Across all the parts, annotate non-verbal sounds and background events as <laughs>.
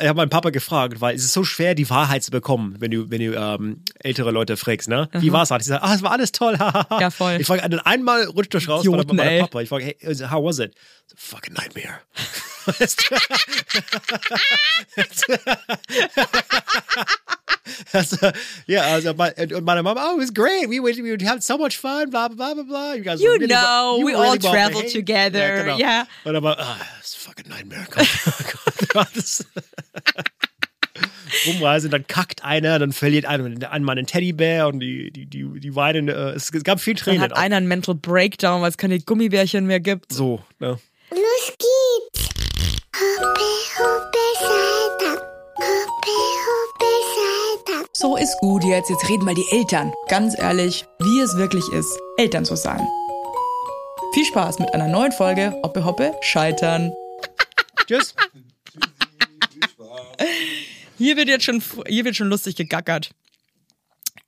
Ich habe meinen Papa gefragt, weil es ist so schwer, die Wahrheit zu bekommen, wenn du, wenn du ähm, ältere Leute fragst, ne? Wie war's? Hat ich gesagt, ah, es war alles toll. <laughs> Ja, voll. Ich frage, dann einmal rutscht das raus Idioten, bei meinem. Papa. Ich frage, hey, also, how was it? Fucking nightmare. Also, ja, also my, und meine Mama, oh, it was great. We would, we would have so much fun, blah, blah, blah, blah. You guys You really know, you we all really traveled together, Ja, genau. yeah. Und aber, ah, das ist fucking nightmare. Das- <laughs> Rumreisen, <laughs> dann kackt einer, dann verliert einer ein Mann einen Teddybär und die, die, die, die weinen. Äh, es, es gab viel Dann Tränen. hat auch. einer einen Mental Breakdown, weil es keine Gummibärchen mehr gibt. So, ne? Los geht's. Hoppe, hoppe, Saltern. Hoppe, hoppe, Saltern. So ist gut jetzt. Jetzt reden mal die Eltern. Ganz ehrlich, wie es wirklich ist, Eltern zu sein. Viel Spaß mit einer neuen Folge Hoppe Hoppe Scheitern. <laughs> Tschüss. Hier wird jetzt schon, hier wird schon lustig gegackert.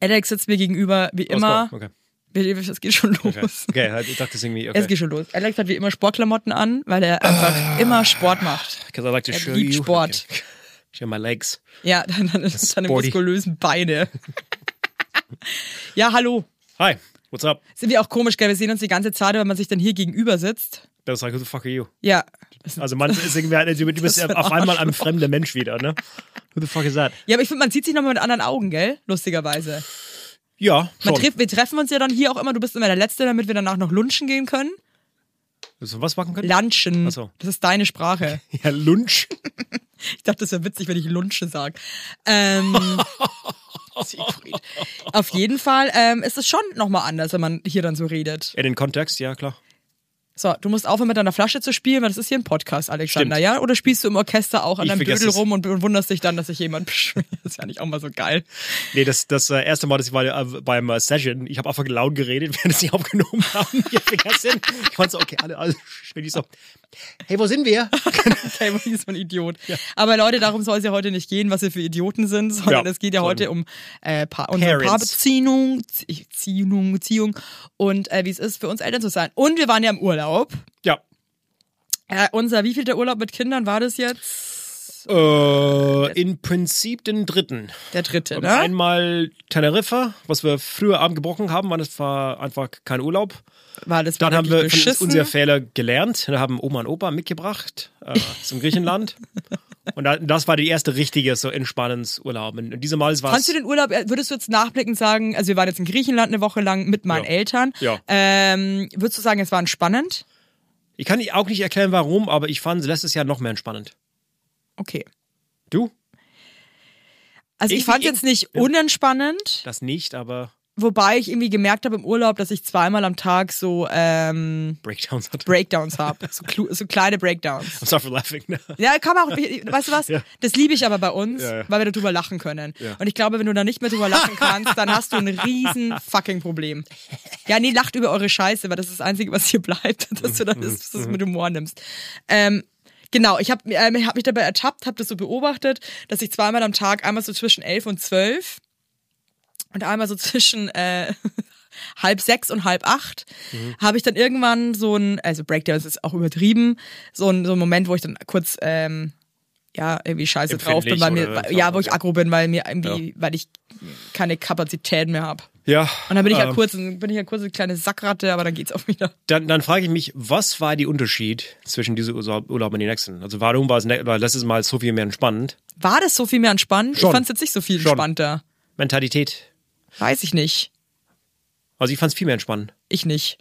Alex sitzt mir gegenüber, wie immer. Okay. Es geht schon los. Okay. okay, halt, ich dachte das irgendwie, okay. Es geht schon los. Alex hat wie immer Sportklamotten an, weil er einfach immer Sport macht. Because I like to Er show liebt you. Sport. Okay. Show my legs. Ja, <laughs> dann, dann ist muskulösen Beine. <laughs> ja, hallo. Hi, what's up? Sind wir auch komisch, gell? Wir sehen uns die ganze Zeit, wenn man sich dann hier gegenüber sitzt. Das ist like, who the fuck are you? Ja. Also man ist irgendwie, du bist <laughs> ein auf einmal ein fremder Mensch wieder, ne? Who the fuck is that? Ja, aber ich finde, man sieht sich nochmal mit anderen Augen, gell? Lustigerweise. Ja, schon. trifft, wir treffen uns ja dann hier auch immer. Du bist immer der Letzte, damit wir danach noch lunchen gehen können. So, was machen können? Lunchen. Ach so. Das ist deine Sprache. <laughs> Ja, Lunch. Ich dachte, das wäre witzig, wenn ich Lunche sage. Ähm, <laughs> Siegfried. Auf jeden Fall ähm, ist es schon nochmal anders, wenn man hier dann so redet. In den Kontext, ja, klar. So, du musst aufhören mit deiner Flasche zu spielen, weil das ist hier ein Podcast, Alexander, Stimmt. ja? Oder spielst du im Orchester auch an Ich deinem Dödel rum und und wunderst dich dann, dass sich jemand <laughs> beschwert? Das ist ja nicht auch mal so geil. Nee, das, das äh, erste Mal, dass ich war äh, beim äh, Session, ich habe einfach laut geredet, <laughs> während sie aufgenommen haben. Ich. Ich war so, okay, alle, alle schön. Ich so, hey, wo sind wir? <laughs> Okay, man ist so ein Idiot. Aber Leute, darum soll es ja heute nicht gehen, was wir für Idioten sind, sondern Ja, es geht ja heute um äh, pa unsere. Paarbeziehung, Zie- Ziehung, Beziehung und äh, wie es ist, für uns Eltern zu sein. Und wir waren ja im Urlaub. Ja. Äh, unser, wie viel der Urlaub mit Kindern war das jetzt? Äh, in Prinzip den dritten. Der dritte, ne? Einmal Teneriffa, was wir früher abgebrochen haben, weil das war einfach kein Urlaub. War das Dann haben wir von unserer Fehler gelernt. Wir haben Oma und Opa mitgebracht äh, <laughs> zum Griechenland. Und da- das war die erste richtige so Entspannungsurlaub. Und dieses Mal war Kannst du den Urlaub, äh, würdest du jetzt nachblickend sagen, also wir waren jetzt in Griechenland eine Woche lang mit meinen Ja. Eltern. Ja. Ähm, würdest du sagen, es war entspannend? Ich kann auch nicht erklären, warum, aber ich fand letztes Jahr noch mehr entspannend. Okay. Du? Also ich Irgendwie- fand es jetzt nicht unentspannend, Das nicht, aber wobei ich irgendwie gemerkt habe im Urlaub, dass ich zweimal am Tag so ähm, Breakdowns hat. Breakdowns habe. <laughs> So, so kleine Breakdowns. I'm sorry for laughing. Ja, kann man auch, weißt du was? Ja. Das liebe ich aber bei uns, Ja, ja. weil wir darüber lachen können. Ja. Und ich glaube, wenn du da nicht mehr drüber lachen kannst, dann hast du ein riesen <laughs> fucking Problem. Ja, nee, lacht über eure Scheiße, weil das ist das Einzige, was hier bleibt, <laughs> dass du dann das, das mit Humor nimmst. Ähm, Genau, ich habe ähm, hab mich dabei ertappt, habe das so beobachtet, dass ich zweimal am Tag, einmal so zwischen elf und zwölf und einmal so <laughs> zwischen äh, halb sechs und halb acht, habe ich dann irgendwann so ein, also Breakdowns ist auch übertrieben, so ein, so ein Moment, wo ich dann kurz ähm, ja irgendwie scheiße drauf bin, weil mir, ja, wo ich aggro bin, weil mir irgendwie, weil ich keine Kapazität mehr habe. Ja. Und dann bin ich ja ähm, kurz, bin ich ja kurz eine kleine Sackratte, aber dann geht's auch wieder. Dann, dann frage ich mich, was war der Unterschied zwischen diesem Urlaub und den nächsten? Also warum war es ne war letztes Mal so viel mehr entspannend? War das so viel mehr entspannend? Schon. Ich fand es jetzt nicht so viel Schon. entspannter. Mentalität. Weiß ich nicht. Also ich fand es viel mehr entspannend. Ich nicht.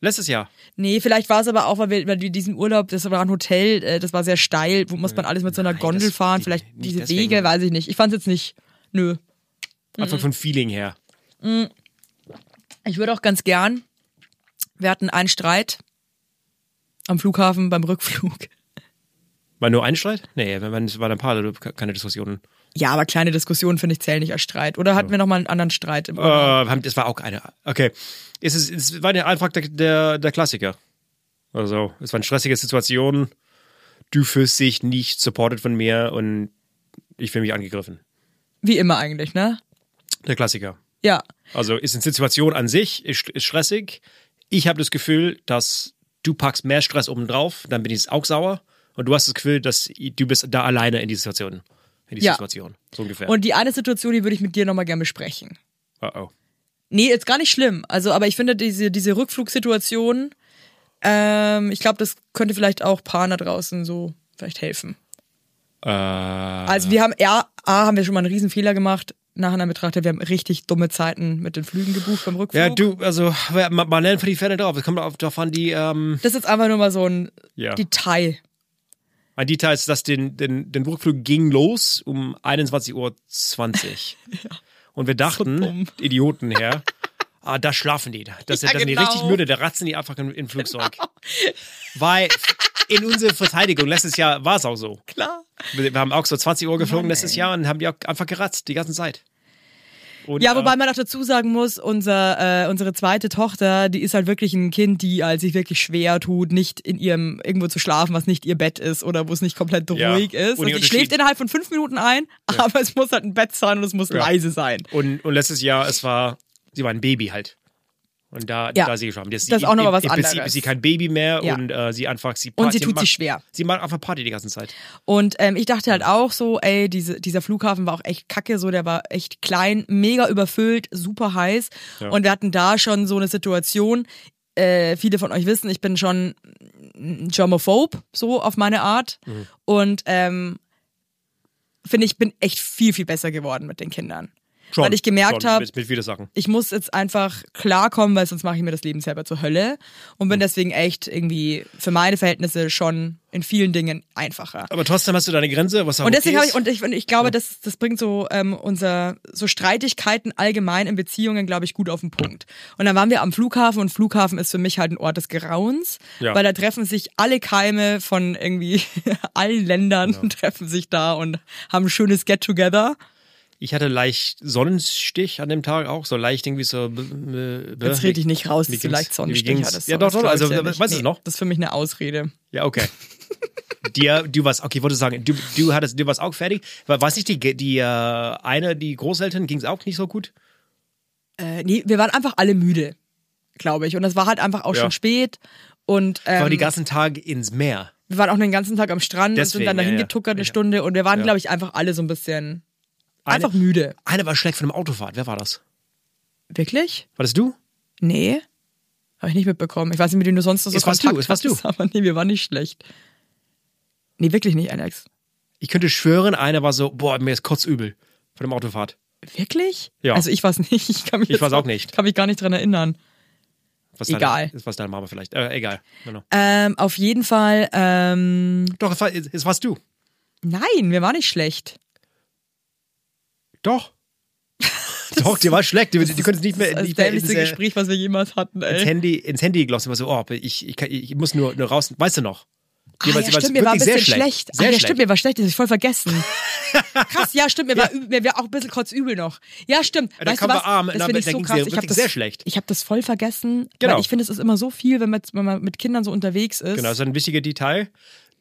Letztes Jahr. Nee, vielleicht war es aber auch, weil wir, weil wir diesen Urlaub, das war ein Hotel, äh, das war sehr steil, wo muss man alles mit so einer Nein, Gondel fahren, vielleicht diese deswegen. Wege, weiß ich nicht. Ich fand es jetzt nicht, nö. Einfach von Feeling her. Ich würde auch ganz gern, wir hatten einen Streit am Flughafen beim Rückflug. War nur ein Streit? Nee, es war ein paar, keine Diskussionen. Ja, aber kleine Diskussionen finde ich zählen nicht als Streit. Oder hatten wir noch mal einen anderen Streit im Äh, das war auch eine. Okay. Es, ist, es war ja einfach der, der, der Klassiker. Also, es war eine stressige Situation. Du fühlst dich nicht supported von mir und ich fühle mich angegriffen. Wie immer eigentlich, ne? Der Klassiker. Ja. Also ist eine Situation an sich, ist, ist stressig. Ich habe das Gefühl, dass du packst mehr Stress oben drauf, dann bin ich auch sauer Und du hast das Gefühl, dass du bist da alleine in dieser Situation. In dieser Ja. Situation. So ungefähr. Und die eine Situation, die würde ich mit dir nochmal gerne besprechen. oh, oh. Nee, jetzt gar nicht schlimm. Also, aber ich finde diese, diese Rückflugsituation, ähm, ich glaube, das könnte vielleicht auch Paaren da draußen so vielleicht helfen. Äh, Also wir haben, ja, A, haben wir schon mal einen riesen Fehler gemacht, nacheinander betrachtet, wir haben richtig dumme Zeiten mit den Flügen gebucht beim Rückflug. ja, du, also, man, man lernt für die Fälle drauf. Es kommt auf, darauf an, die, ähm, Das ist jetzt einfach nur mal so ein Ja. Detail. ein Detail ist, dass den, den, den Rückflug ging los um 21.20 Uhr. <laughs> Und wir dachten, dumm. Idioten her, ah, da schlafen die. Das, Ja, das sind die genau. richtig müde, da ratzen die einfach im, im Flugzeug. Weil in unserer Verteidigung letztes Jahr war es auch so. Klar. Wir, wir haben auch so 20 Uhr geflogen Mann, letztes. Jahr und haben die auch einfach geratzt, die ganze Zeit. Und, Ja, äh, wobei man auch dazu sagen muss, unser, äh, unsere zweite Tochter, die ist halt wirklich ein Kind, die als sich wirklich schwer tut, nicht in ihrem irgendwo zu schlafen, was nicht ihr Bett ist oder wo es nicht komplett Ja. ruhig ist. Und Und die schläft innerhalb von fünf Minuten ein, aber es muss halt ein Bett sein und es muss Ja. leise sein. Und, und letztes Jahr, es war, sie war ein Baby halt. Und da, Ja. da ist sie geschlafen. Das, Das ist auch noch mal was im, Im Prinzip anderes. ist sie kein Baby mehr Ja. und äh, sie einfach, sie Und sie Party tut macht, sich schwer. Sie macht einfach Party die ganze Zeit. Und ähm, ich dachte halt auch so, ey, diese, dieser Flughafen war auch echt kacke, so der war echt klein, mega überfüllt, super heiß. Ja. Und wir hatten da schon so eine Situation, äh, viele von euch wissen, ich bin schon ein Germophobe, so auf meine Art. Mhm. Und ähm, finde ich, bin echt viel, viel besser geworden mit den Kindern. Schon, Weil ich gemerkt habe, ich muss jetzt einfach klarkommen, weil sonst mache ich mir das Leben selber zur Hölle. Und Mhm. bin deswegen echt irgendwie für meine Verhältnisse schon in vielen Dingen einfacher. Aber trotzdem hast du deine Grenze, was auch Und deswegen habe ich, und ich, und ich glaube, das, das bringt so ähm, unser so Streitigkeiten allgemein in Beziehungen, glaube ich, gut auf den Punkt. Und dann waren wir am Flughafen und Flughafen ist für mich halt ein Ort des Grauens, Ja. weil da treffen sich alle Keime von irgendwie <laughs> allen Ländern <laughs> treffen sich da und haben ein schönes Get-Together. Ich hatte leicht Sonnenstich an dem Tag auch, so leicht irgendwie so. Jetzt rede ich nicht raus, Wie dass du leicht Sonnenstich hattest. Ja, doch, doch, also, weißt du es noch? Das ist für mich eine Ausrede. Ja, okay. Dir, du warst, okay, ich wollte sagen, du, du hattest, du warst auch fertig. War, war es nicht die, die äh, eine, die Großeltern, ging es auch nicht so gut? Äh, nee, wir waren einfach alle müde, glaube ich. Und es war halt einfach auch Ja. schon spät. Und War ähm, die ganzen Tage ins Meer. wir waren auch den ganzen Tag am Strand und Deswegen, sind dann dahin ja, ja. getuckert eine Ja. Stunde und wir waren, glaube ich, einfach alle so ein bisschen Eine- einfach müde. Einer war schlecht von dem Autofahrt. Wer war das? Wirklich? War das du? Nee. Habe ich nicht mitbekommen. Ich weiß nicht, mit dem du sonst noch so Es warst Kontakt du, es warst hattest, aber nee, wir waren nicht schlecht. Nee, wirklich nicht, Alex. Ich könnte schwören, einer war so, boah, mir ist kotzübel von dem Autofahrt. Wirklich? Ja. Also ich weiß nicht. <laughs> Ich kann mich Ich weiß auch nicht. Kann mich gar nicht dran erinnern. Was Egal. Deine, was deine Mama vielleicht. Äh, egal. Genau. Ähm, auf jeden Fall, ähm, Doch, es, war, es warst du. nein, wir waren nicht schlecht. Doch. <laughs> Doch, dir war schlecht. Du, du konntest nicht Das mehr, ist das nicht mehr ins, Gespräch, was wir jemals hatten, ey. ins Handy, ins Handy glossen. War so, oh, ich, ich, kann- ich muss nur, nur raus. Weißt du noch? Ah, ja, stimmt, mir war ein bisschen schlecht. Sehr ah, ja, schlecht. stimmt, mir war schlecht, das hab ich voll vergessen. <laughs> Krass, ja, stimmt, mir war, mir war auch ein bisschen kotzübel noch. Ja, stimmt. Ja, du kam was? Arm, das na, ich da so krass. Ich habe das sehr schlecht. Ich habe das voll vergessen, Genau. ich finde, es ist immer so viel, wenn man, wenn man mit Kindern so unterwegs ist. Genau, das ist ein wichtiger Detail.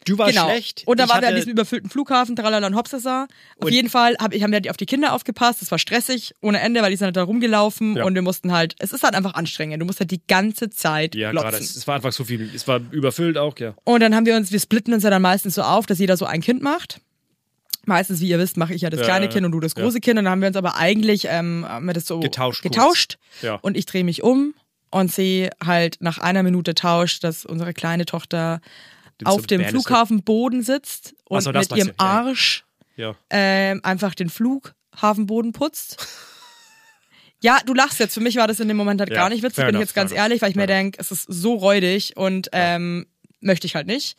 Du warst Genau. schlecht. Und dann ich waren wir an diesem überfüllten Flughafen, Tralala und Hopsasa. Auf jeden Fall hab, ich, haben wir auf die Kinder aufgepasst. Das war stressig ohne Ende, weil die sind halt da rumgelaufen Ja. und wir mussten halt, es ist halt einfach anstrengend. Du musst halt die ganze Zeit Ja, gerade. Es, war einfach so viel. Es war überfüllt auch, ja. Und dann haben wir uns, wir splitten uns ja dann meistens so auf, dass jeder so ein Kind macht. Meistens, wie ihr wisst, mache ich ja das Ja, kleine ja, Kind und du das ja. große Kind. Und dann haben wir uns aber eigentlich ähm, haben wir das so Getauscht kurz. getauscht. Ja. Und ich drehe mich um und sehe halt nach einer Minute Tausch, dass unsere kleine Tochter Den auf dem Flughafenboden sitzt und so, mit ihrem du. Arsch Ja. ähm, einfach den Flughafenboden putzt. <laughs> Ja, du lachst jetzt. Für mich war das in dem Moment halt Ja, gar nicht witzig, bin ich enough, jetzt ganz ehrlich, weil ich mir denke, es ist so räudig und ähm, möchte ich halt nicht.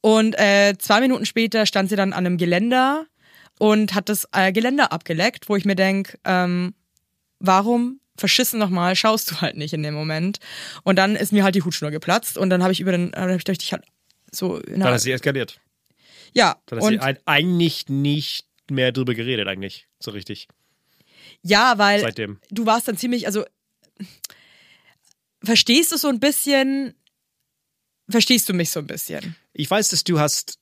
Und äh, zwei Minuten später stand sie dann an einem Geländer und hat das äh, Geländer abgeleckt, wo ich mir denke, ähm, warum verschissen nochmal, schaust du halt nicht in dem Moment. Und dann ist mir halt die Hutschnur geplatzt und dann habe ich über den, habe ich dich halt so, Dann hat sie eskaliert. ja, Dann hat sie eigentlich nicht mehr drüber geredet, eigentlich. So richtig. ja, weil Seitdem. du warst dann ziemlich, also verstehst du so ein bisschen, verstehst du mich so ein bisschen? Ich weiß, dass du hast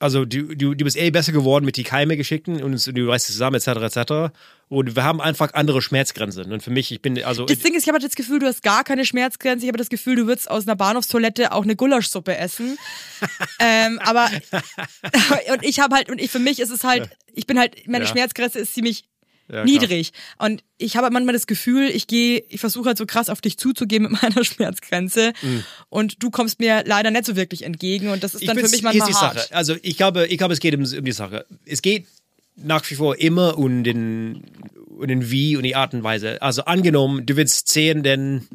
also du, du, du bist eh besser geworden mit die Keime geschickten und du reißt es zusammen, etc., etc. Und wir haben einfach andere Schmerzgrenzen. Und für mich, ich bin, also. Das Ding ist, ich habe das Gefühl, du hast gar keine Schmerzgrenze. Ich habe das Gefühl, du würdest aus einer Bahnhofstoilette auch eine Gulaschsuppe essen. <laughs> ähm, aber <laughs> und ich habe halt und ich für mich ist es halt, ich bin halt, meine Ja. Schmerzgrenze ist ziemlich Ja, niedrig. Und ich habe manchmal das Gefühl, ich gehe, ich versuche halt so krass auf dich zuzugehen mit <laughs> meiner Schmerzgrenze. Und du kommst mir leider nicht so wirklich entgegen. Und das ist dann für mich manchmal ist die hart. Sache. Also ich glaube, ich glaube, es geht um, um die Sache. Es geht nach wie vor immer um den, um den Wie und die Art und Weise. Also angenommen, du willst sehen, denn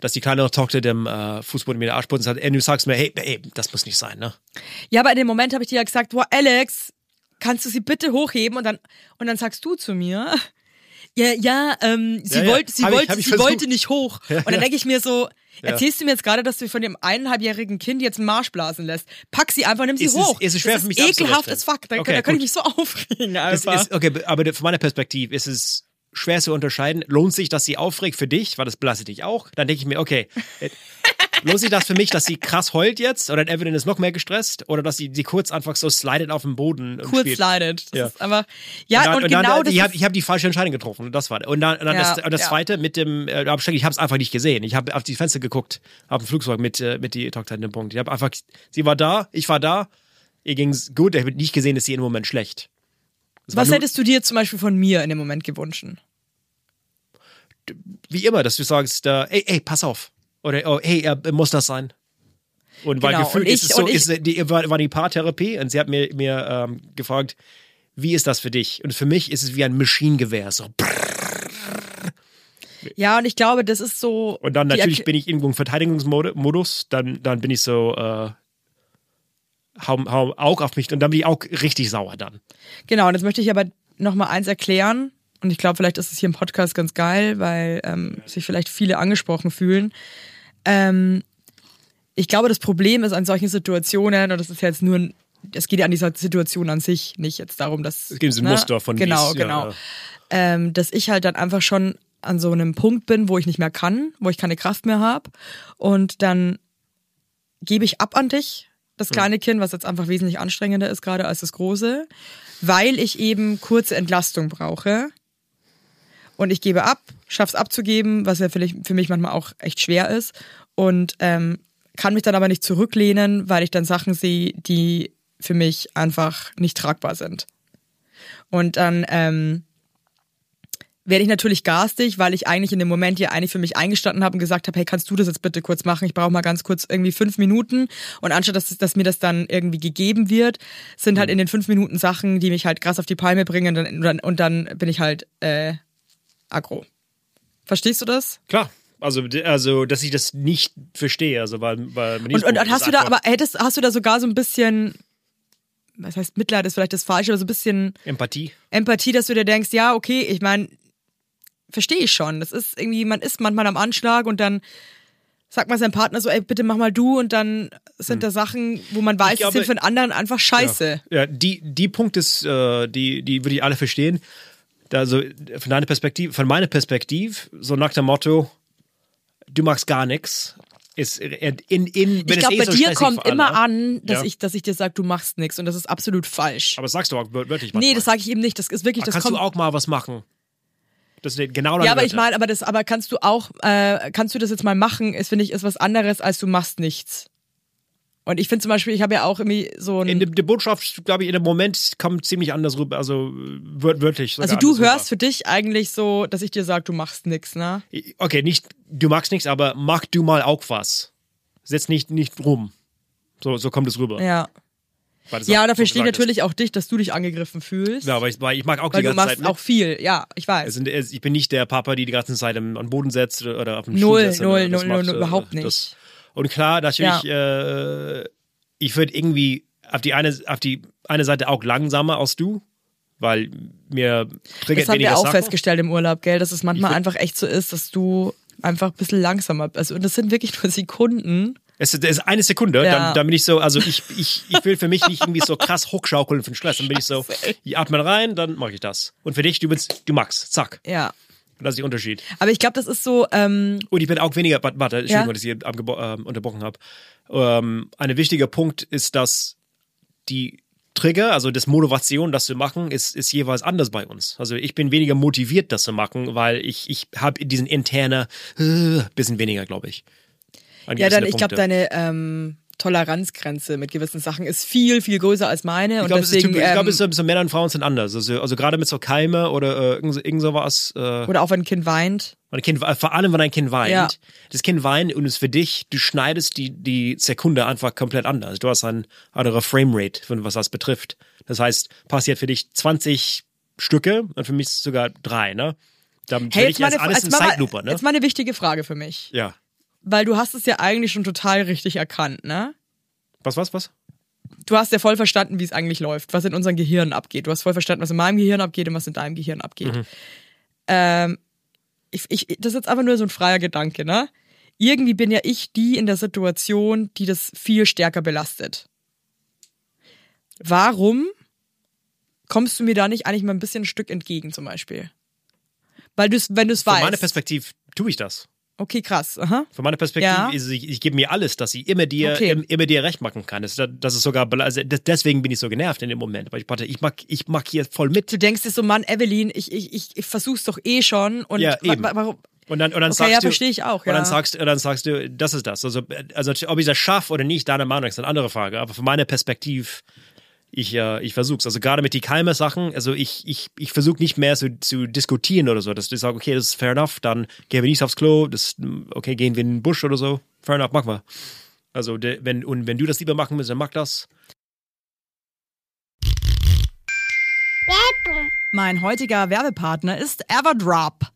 dass die kleine Tochter dem äh, Fußboden mit der Arschboden hat, und du sagst mir, hey, hey, das muss nicht sein, ne? Ja, aber in dem Moment habe ich dir ja gesagt, boah, Alex, kannst du sie bitte hochheben? Und dann, und dann sagst du zu mir, <laughs> ja, ja, ähm, sie Ja, ja. wollte, sie Hab wollte, ich sie versucht. wollte nicht hoch. <laughs> und dann ja. denke ich mir so, erzählst du mir jetzt gerade, dass du von dem eineinhalbjährigen Kind jetzt einen Marsch blasen lässt? Pack sie einfach, nimm sie Es ist- hoch. es ist schwer das für mich ist ekelhaft as fuck. Da, Okay, da kann ich mich so <laughs> aufregen Es einfach. ist, okay, aber von meiner Perspektive ist es schwer zu unterscheiden. Lohnt sich, dass sie aufregt für dich, weil das belastet dich auch? Dann denke ich mir, okay, lohnt sich das für mich, dass sie krass heult jetzt oder Evelyn ist noch mehr gestresst oder dass sie, sie kurz einfach so slidet auf dem Boden und Kurz spielt? Das Ja. ist einfach, ja, und, dann, und genau dann, das ich habe hab die falsche Entscheidung getroffen und das war und dann, und dann Ja, das, und das ja. zweite mit dem äh, ich habe es einfach nicht gesehen ich habe auf die Fenster geguckt auf dem Flugzeug mit äh, mit die Tochter in dem Punkt ich habe einfach sie war da ich war da ihr ging's gut ich habe nicht gesehen dass sie im Moment schlecht Es war was hättest du dir zum Beispiel von mir in dem Moment gewünscht? wie immer, dass du sagst, äh, ey, ey, pass auf. Oder, oh, hey, muss das sein? Und weil Genau, gefühlt und ist es so, ich- ist, die, war, war die Paartherapie und sie hat mir, mir ähm, gefragt, wie ist das für dich? Und für mich ist es wie ein Maschinengewehr. So. Ja, und ich glaube, das ist so. Und dann natürlich bin ich irgendwo im Verteidigungsmodus, dann, dann bin ich so, äh, hau, hau Auge auf mich und dann bin ich auch richtig sauer dann. Genau, und jetzt möchte ich aber noch mal eins erklären. Und ich glaube, vielleicht ist es hier im Podcast ganz geil, weil ähm, sich vielleicht viele angesprochen fühlen. Ähm, ich glaube, das Problem ist an solchen Situationen, und das ist jetzt nur, ein- es geht ja an dieser Situation an sich, nicht jetzt darum, dass. Es gibt so ein Muster von Genau, es- ja, genau. ja. Ähm, dass ich halt dann einfach schon an so einem Punkt bin, wo ich nicht mehr kann, wo ich keine Kraft mehr habe. Und dann gebe ich ab an dich, das kleine Kind, was jetzt einfach wesentlich anstrengender ist gerade als das große, weil ich eben kurze Entlastung brauche. Und ich gebe ab, schaff's abzugeben, was ja vielleicht für mich manchmal auch echt schwer ist. Und ähm, kann mich dann aber nicht zurücklehnen, weil ich dann Sachen sehe, die für mich einfach nicht tragbar sind. Und dann ähm, werde ich natürlich garstig, weil ich eigentlich in dem Moment ja eigentlich für mich eingestanden habe und gesagt habe, hey, kannst du das jetzt bitte kurz machen? Ich brauche mal ganz kurz irgendwie fünf Minuten. Und anstatt dass, dass mir das dann irgendwie gegeben wird, sind halt in den fünf Minuten Sachen, die mich halt krass auf die Palme bringen und dann, und dann bin ich halt äh, aggro. Verstehst du das? Klar. Also, also, dass ich das nicht verstehe, also, weil, weil Und, und hast du da, aber hättest, hast du da sogar so ein bisschen, was heißt Mitleid ist vielleicht das Falsche, aber so ein bisschen. Empathie. Empathie, dass du dir denkst, ja, okay, ich meine, verstehe ich schon. Das ist irgendwie, man ist manchmal am Anschlag und dann sagt man seinem Partner so, ey, bitte mach mal du und dann sind da Sachen, wo man weiß, Hm. Glaube- die sind für den anderen einfach scheiße. Ja, ja die, die Punkt ist, äh, die, die würde ich alle verstehen. Also von deiner Perspektive, von meiner Perspektive, so nach dem Motto, du machst gar nichts. Ist in, in, Ich glaube, eh bei so dir kommt alle- immer an, dass, Ja. ich, dass ich dir sage, du machst nichts und das ist absolut falsch. Aber das sagst du auch wör- wörtlich nee, manchmal. das sage ich eben nicht. Das ist wirklich, Aber das kannst kommt. du auch mal was machen? Das sind genau ja, aber ich Wörter. meine, aber das, aber kannst du auch, äh, kannst du das jetzt mal machen? Ist finde ich ist was anderes als du machst nichts. Und ich finde zum Beispiel, ich habe ja auch irgendwie so ein In der, Botschaft, glaube ich, in dem Moment kommt ziemlich anders rüber, also wör wörtlich. Also du hörst für dich eigentlich so, dass ich dir sage, du machst nix, ne? rüber. Okay, nicht, du magst nichts, aber mach du mal auch was. Setz nicht, nicht rum. So, so kommt es rüber. Ja. Ja, da verstehe ich natürlich auch dich, dass du dich angegriffen fühlst. Ja, aber ich, weil ich mag auch weil die du ganze machst Zeit mit. auch viel. Ja, ich weiß. Also, ich bin nicht der Papa, die die ganze Zeit am, am Boden setzt oder, auf dem Null, Stuhl setzt. null, null, null, macht, äh, überhaupt nicht. Das. Und klar, natürlich, äh, ich würde irgendwie auf die eine, auf die eine Seite auch langsamer als du, weil mir triggert das haben wir auch Sachen. festgestellt im Urlaub, gell, dass es manchmal einfach echt so ist, dass du einfach ein bisschen langsamer bist. Also, und das sind wirklich nur Sekunden. Es ist, eine Sekunde, Ja. dann, dann bin ich so, also ich, ich, ich will für mich nicht irgendwie so krass hochschaukeln für den Stress. Dann bin ich so, ich atme rein, dann mache ich das. Und für dich, du bist, du magst, zack. Ja. Das ist der Unterschied. Aber ich glaube, das ist so, ähm, Und ich bin auch weniger, warte, warte, Entschuldigung, Ja. dass ich hier ähm, unterbrochen habe. Ähm, ein wichtiger Punkt ist, dass die Trigger, also das Motivation, das zu machen, ist, ist jeweils anders bei uns. Also ich bin weniger motiviert, das zu machen, weil ich, ich habe diesen interner äh, bisschen weniger, glaube ich. Ja, dann, ich glaube, deine ähm, Toleranzgrenze mit gewissen Sachen ist viel, viel größer als meine. Ich und glaube, es ähm, es ist so Männer und Frauen sind anders. Also, also gerade mit so Keime oder äh, irgend, so- irgend sowas. Äh, oder auch wenn ein Kind weint. Mein kind, vor allem, wenn ein Kind weint. Ja. Das Kind weint und es ist für dich, du schneidest die, die Sekunde einfach komplett anders. Du hast ein anderer Framerate, was das betrifft. Das heißt, passiert für dich 20 Stücke und für mich sogar drei, ne? Dann Hey, jetzt ich mal, erst eine, alles jetzt, in Zeitlupe, ne? jetzt mal eine wichtige Frage für mich. Ja. Weil du hast es ja eigentlich schon total richtig erkannt, ne? Was, was, was? Du hast ja voll verstanden, wie es eigentlich läuft, was in unserem Gehirn abgeht. Du hast voll verstanden, was in meinem Gehirn abgeht und was in deinem Gehirn abgeht. Mhm. Ähm, ich, ich, das ist jetzt einfach nur so ein freier Gedanke, ne? Irgendwie bin ja ich die in der Situation, die das viel stärker belastet. Warum kommst du mir da nicht eigentlich mal ein bisschen ein Stück entgegen, zum Beispiel? Weil du es, wenn du es Von weißt. meiner Perspektive tue ich das. Okay, krass. Aha. Von meiner Perspektive Ja. ist ich, ich gebe mir alles, dass ich immer dir, Okay. im, immer dir recht machen kann. Das, das ist sogar, also deswegen bin ich so genervt in dem Moment. Weil ich warte, ich mag, ich mag hier voll mit. Du denkst dir so, Mann, Evelyn, ich, ich, ich, ich versuch's doch eh schon. Und Ja, eben. wa- warum? Und dann, und dann Okay, sagst ja, du, verstehe ich auch, Und dann ja. sagst, und dann sagst du, das ist das. Also, also ob ich das schaffe oder nicht, deine Meinung ist eine andere Frage. Aber von meiner Perspektive, ich, äh, ich versuch's. Also gerade mit die Keime-Sachen, also ich, ich, ich versuche nicht mehr zu, zu diskutieren oder so, dass du sagst, okay, das ist fair enough, dann gehen wir nicht aufs Klo, das, okay, gehen wir in den Busch oder so. Fair enough, machen wir. Also, de, wenn, und wenn du das lieber machen willst, dann mach das. Mein heutiger Werbepartner ist Everdrop.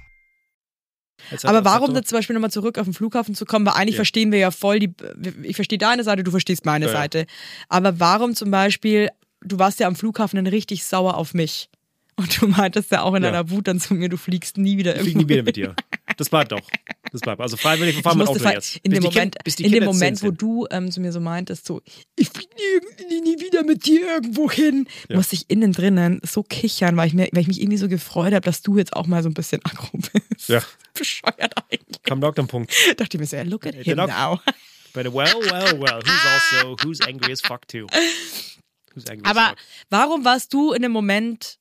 Aber warum da zum Beispiel nochmal zurück auf den Flughafen zu kommen? Weil eigentlich Ja. verstehen wir ja voll die, ich verstehe deine Seite, du verstehst meine Ja. Seite. Aber warum zum Beispiel, du warst ja am Flughafen dann richtig sauer auf mich. Und du meintest ja auch in deiner Wut dann zu mir, du fliegst nie wieder Ich irgendwo nie wieder mit dir. Das bleibt doch. Das bleibt. Also freiwillig fahren mit Auto ver- jetzt. in Bis dem Moment, Kind- in dem Moment, wo du ähm, zu mir so meintest, so, ich fliege nie, wieder mit dir irgendwo hin, Ja. musste ich innen drinnen so kichern, weil ich, mir, weil ich mich irgendwie so gefreut habe, dass du jetzt auch mal so ein bisschen aggro bist. Ja. <laughs> Bescheuert eigentlich. Kam doch am Punkt. Dachte ich mir so, ja, look at him now. <laughs> But well, well, well. Who's also, who's angry as fuck too? Who's angry as Aber fuck? warum warst du in dem Moment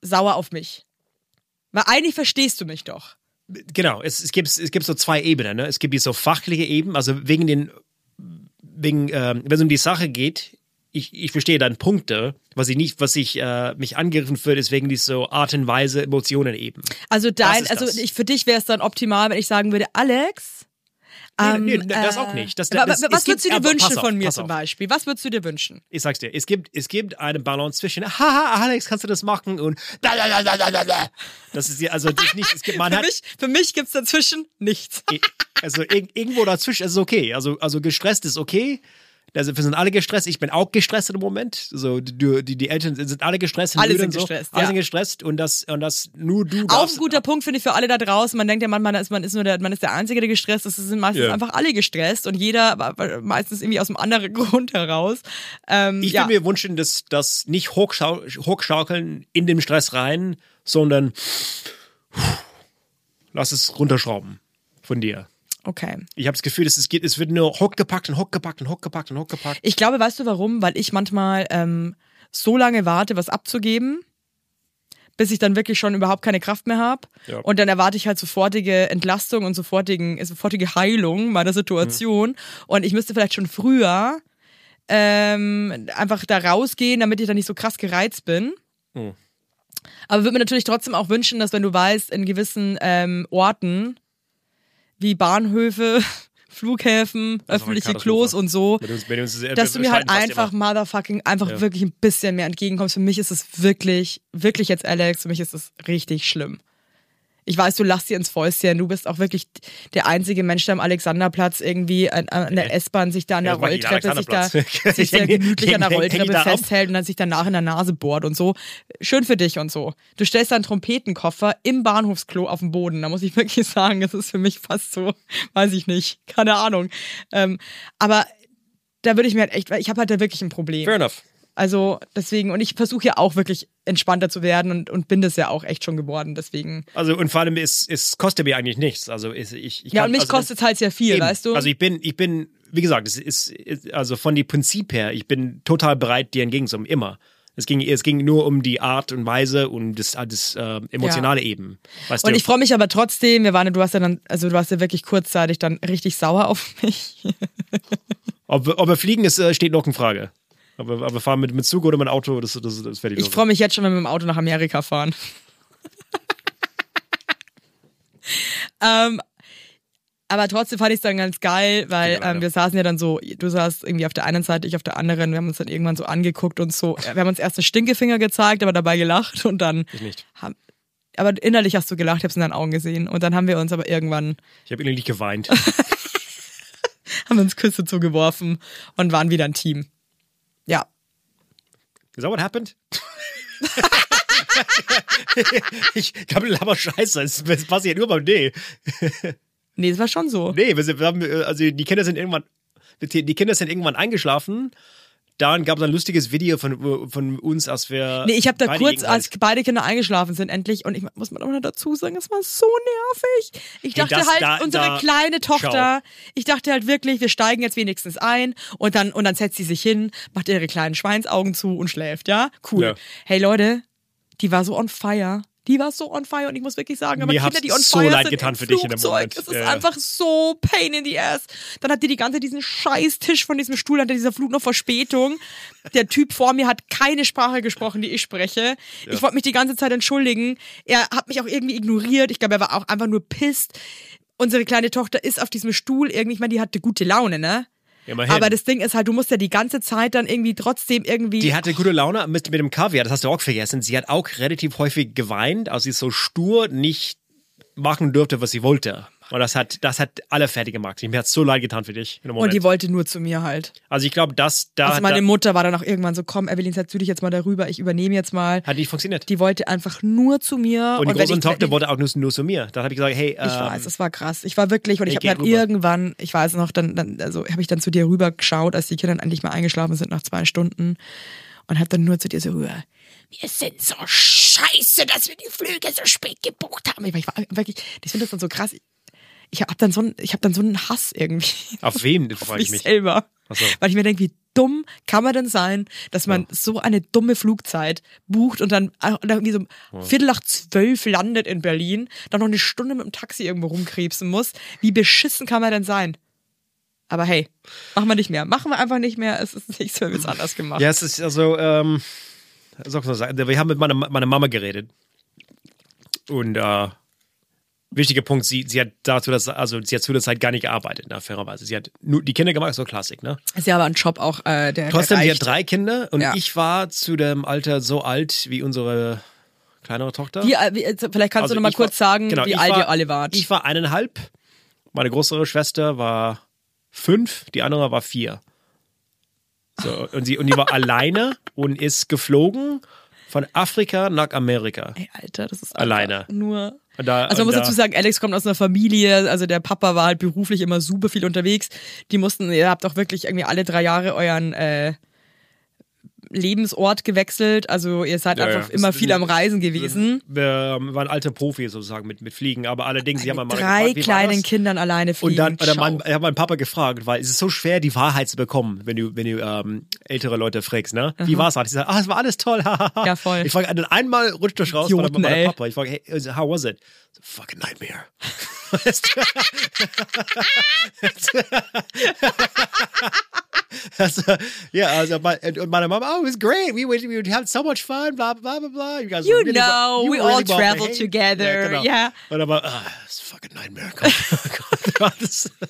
sauer auf mich? Weil eigentlich verstehst du mich doch. Genau, es, es, gibt, es gibt so zwei Ebenen. Ne? Es gibt die so fachliche Ebene, also wegen den, wegen, ähm, wenn es um die Sache geht, ich, ich verstehe deine Punkte. Was ich nicht, was ich äh, mich angegriffen fühlt, ist wegen dieser so Art und Weise Emotionen eben. Also dein, also ich, für dich wäre es dann optimal, wenn ich sagen würde, Alex. Ähm, nee, nee, das auch nicht. Das- das- was es würdest du dir aber wünschen auf, von mir zum. Beispiel? Was würdest du dir wünschen? Ich sag's dir, es gibt, es gibt eine Balance zwischen, haha, Alex, kannst du das machen? Und da, da, da, da, da, da, da. Das ist ja, also das nicht, es gibt, man <laughs> Für hat, mich, für mich gibt's dazwischen nichts. also ir irgendwo dazwischen ist es okay. Also, also gestresst ist okay. Also wir sind alle gestresst. Ich bin auch gestresst im Moment. So die, die, die Eltern sind alle gestresst. Alle sind so. gestresst, Alle ja. sind gestresst und das und das nur du. Auch darfst- ein guter Punkt finde ich für alle da draußen. Man denkt ja manchmal, ist man ist nur der, man ist der Einzige, der gestresst ist. Es sind meistens Ja. einfach alle gestresst und jeder meistens irgendwie aus einem anderen <laughs> Grund heraus. Ähm, Ich ja. würde mir wünschen, dass das nicht hochschau hochschaukeln in den Stress rein, sondern lass es runterschrauben von dir. Okay. Ich habe das Gefühl, dass es geht, es wird nur hochgepackt und hochgepackt und hochgepackt und hochgepackt. Ich glaube, weißt du warum? Weil ich manchmal ähm, so lange warte, was abzugeben, bis ich dann wirklich schon überhaupt keine Kraft mehr habe. Ja. Und dann erwarte ich halt sofortige Entlastung und sofortigen, sofortige Heilung meiner Situation. Mhm. Und ich müsste vielleicht schon früher ähm, einfach da rausgehen, damit ich dann nicht so krass gereizt bin. Mhm. Aber würde mir natürlich trotzdem auch wünschen, dass wenn du weißt, in gewissen ähm, Orten wie Bahnhöfe, <laughs> Flughäfen, Das öffentliche Klos und so, Mit uns, mit uns, dass du mir halt einfach motherfucking einfach Ja. wirklich ein bisschen mehr entgegenkommst. Für mich ist es wirklich, wirklich jetzt Alex, für mich ist es richtig schlimm. Ich weiß, du lachst dir ins Fäustchen, du bist auch wirklich der einzige Mensch, der am Alexanderplatz irgendwie an, an der S-Bahn sich da an der Ja, Rolltreppe sich da, sich <laughs> da gemütlich an der Rolltreppe festhält und dann sich danach in der Nase bohrt und so. Schön für dich und so. Du stellst deinen Trompetenkoffer im Bahnhofsklo auf den Boden. Da muss ich wirklich sagen, das ist für mich fast so, weiß ich nicht, keine Ahnung. Ähm, aber da würde ich mir halt echt, weil ich habe halt da wirklich ein Problem. Fair enough. Also deswegen, und ich versuche ja auch wirklich entspannter zu werden und, und bin das ja auch echt schon geworden. Deswegen. Also und vor allem es, es kostet mir eigentlich nichts. Also ich, ich Ja, kann- und mich also, kostet es halt sehr viel, Eben. weißt du? Also ich bin, ich bin, wie gesagt, es ist, also von dem Prinzip her, ich bin total bereit, dir entgegenzukommen, immer. Es ging, es ging nur um die Art und Weise und das, das äh, emotionale eben. Weißt und du? ich freue mich aber trotzdem, wir waren, du warst ja dann, also du warst ja wirklich kurzzeitig dann richtig sauer auf mich. ob, wir- ob wir fliegen, ist, äh, steht noch in Frage. Aber, aber fahren mit, mit Zug oder mit Auto, das, das, das werde ich freue mich jetzt schon, wenn wir mit dem Auto nach Amerika fahren. <laughs> ähm, aber trotzdem fand ich es dann ganz geil, weil ähm, wir saßen ja dann so, du saßt irgendwie auf der einen Seite, ich auf der anderen. Wir haben uns dann irgendwann so angeguckt und so. Wir haben uns erst einen Stinkefinger gezeigt, aber dabei gelacht und dann. Ich nicht. Haben, aber innerlich hast du gelacht, ich hab's in deinen Augen gesehen. Und dann haben wir uns aber irgendwann, Ich habe innerlich geweint. <laughs> haben uns Küsse zugeworfen und waren wieder ein Team. Is that what happened? <laughs> ich glaube, laber Scheiße. Es, es passiert nur beim D. <laughs> Nee, es war schon so. Nee, wir, sind, wir haben, äh, also die Kinder sind irgendwann, die Kinder sind irgendwann eingeschlafen. Dann gab es ein lustiges Video von, von uns, als wir. Nee, ich habe da kurz, als beide Kinder eingeschlafen sind, endlich, und ich muss mal noch dazu sagen, es war so nervig. Ich Hey, dachte das halt, da- unsere da- kleine Tochter, ich dachte halt wirklich, wir steigen jetzt wenigstens ein und dann, und dann setzt sie sich hin, macht ihre kleinen Schweinsaugen zu und schläft, ja? Cool. Ja. Hey Leute, die war so on fire. Die war so on fire und ich muss wirklich sagen, aber Mir Kinder, die on so fire leid sind getan im für dich in dem Moment. Es ist Ja, ja. einfach so pain in the ass. Dann hat die die ganze diesen scheiß Tisch von diesem Stuhl, hatte dieser Flug noch Verspätung. Der Typ vor mir hat keine Sprache gesprochen, die ich spreche. Ich wollte mich die ganze Zeit entschuldigen. Er hat mich auch irgendwie ignoriert. Ich glaube, er war auch einfach nur pisst. Unsere kleine Tochter ist auf diesem Stuhl irgendwie, ich meine, die hatte gute Laune, ne? Immerhin. Aber das Ding ist halt, du musst ja die ganze Zeit dann irgendwie trotzdem irgendwie. Die hatte gute Laune mit, mit dem Kaviar, das hast du auch vergessen. Sie hat auch relativ häufig geweint, als sie so stur nicht machen durfte, was sie wollte. Und das hat, das hat alle fertig gemacht. Mir hat so leid getan für dich. Und die wollte nur zu mir halt. also ich glaube, das da, Also meine da Mutter war dann auch irgendwann so, komm, Evelyn, setz du dich jetzt mal darüber, ich übernehme jetzt mal. hat nicht funktioniert. Die wollte einfach nur zu mir. und die wenn große Tochter wollte auch nur, nur zu mir. Dann habe ich gesagt, hey, Ich ähm, weiß, es war krass. Ich war wirklich, und ich habe dann rüber. irgendwann, ich weiß noch, dann, dann also habe ich dann zu dir rüber geschaut, als die Kinder dann endlich mal eingeschlafen sind nach zwei Stunden und habe dann nur zu dir so rüber. Wir sind so scheiße, dass wir die Flüge so spät gebucht haben. Ich war wirklich, ich finde das dann so krass. Ich habe dann so, einen- ich habe dann so einen Hass irgendwie auf wen, <laughs> auf mich mich. selber. So. Weil ich mir denke, wie dumm kann man denn sein, dass man so eine dumme Flugzeit bucht und dann, äh, irgendwie so Viertel nach zwölf landet in Berlin, dann noch eine Stunde mit dem Taxi irgendwo rumkrebsen muss. Wie beschissen kann man denn sein? Aber hey, machen wir nicht mehr. Machen wir einfach nicht mehr. Es ist nichts, wenn wir es anders gemacht. Ja, es ist also, ähm, soll ich sagen? wir haben mit meiner, meiner Mama geredet. Und äh, wichtiger Punkt, sie, sie hat dazu das, also sie hat zu der Zeit gar nicht gearbeitet, ne, fairerweise. Sie hat nur die Kinder gemacht, so Klassik, ne? Ist ja aber ein Job auch, äh, der Trotzdem, sie hat drei Kinder und Ja. ich war zu dem Alter so alt wie unsere kleinere Tochter. Wie, äh, äh, vielleicht kannst Also du noch mal ich war- kurz sagen, genau, wie alt war- ihr alle wart. Ich war eineinhalb, meine größere Schwester war fünf, die andere war vier. So, und, sie, und die war <laughs> alleine und ist geflogen von Afrika nach Amerika. Ey, Alter, das ist Alleine. nur. Da, Also man muss da, dazu sagen, Alex kommt aus einer Familie, also der Papa war halt beruflich immer super viel unterwegs. Die mussten, ihr habt auch wirklich irgendwie alle drei Jahre euren äh, Lebensort gewechselt. Also ihr seid Ja, einfach ja. immer Das- viel am Reisen gewesen. wir ähm, waren alte Profis sozusagen mit, mit Fliegen, aber allerdings, sie haben mal drei gefragt, war kleinen? Kindern alleine fliegen. Und dann, mein, ich habe meinen Papa gefragt, weil es ist so schwer, die Wahrheit zu bekommen, wenn du, wenn du ähm, ältere Leute fragst, ne? Wie war's? Ich sage, ah, es war alles toll. <laughs> Ja, voll. Ich frage, dann einmal rutscht das raus Idioten, meinem ey. Papa. Ich frage, hey, how was it? Fucking nightmare. <laughs> Du? also, ja, also, mein- und meine Mama, oh, it was great. We would, we would have so much fun, blah, blah, blah, blah. You, guys You really know, you we really all me travel together, Ja, genau. yeah. Und aber, ah, it's a fucking nightmare. <laughs> Das- <laughs>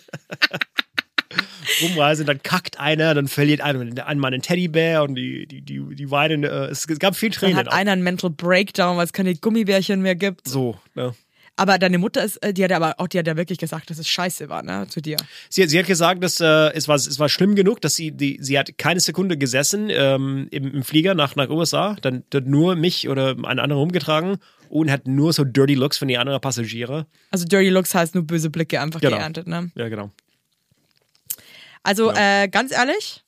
rumreisen, dann kackt einer, dann verliert einer einmal einen Teddybär und die, die, die, die weinen. Äh, es gab viel dann Tränen. hat auch. einer einen Mental Breakdown, weil es keine Gummibärchen mehr gibt. so, ne? Aber deine Mutter ist, äh, die hat aber auch, die hat ja wirklich gesagt, dass es scheiße war, ne, zu dir. Sie, hat- sie hat gesagt, dass äh, es, war, es war schlimm genug, dass sie, die, sie hat keine Sekunde gesessen ähm, im, im Flieger nach, nach USA, dann hat nur mich oder einen anderen rumgetragen und hat nur so dirty looks von den anderen Passagiere. Also Dirty Looks heißt nur böse Blicke einfach Genau. geerntet, ne? Ja, genau. Also äh, ganz ehrlich,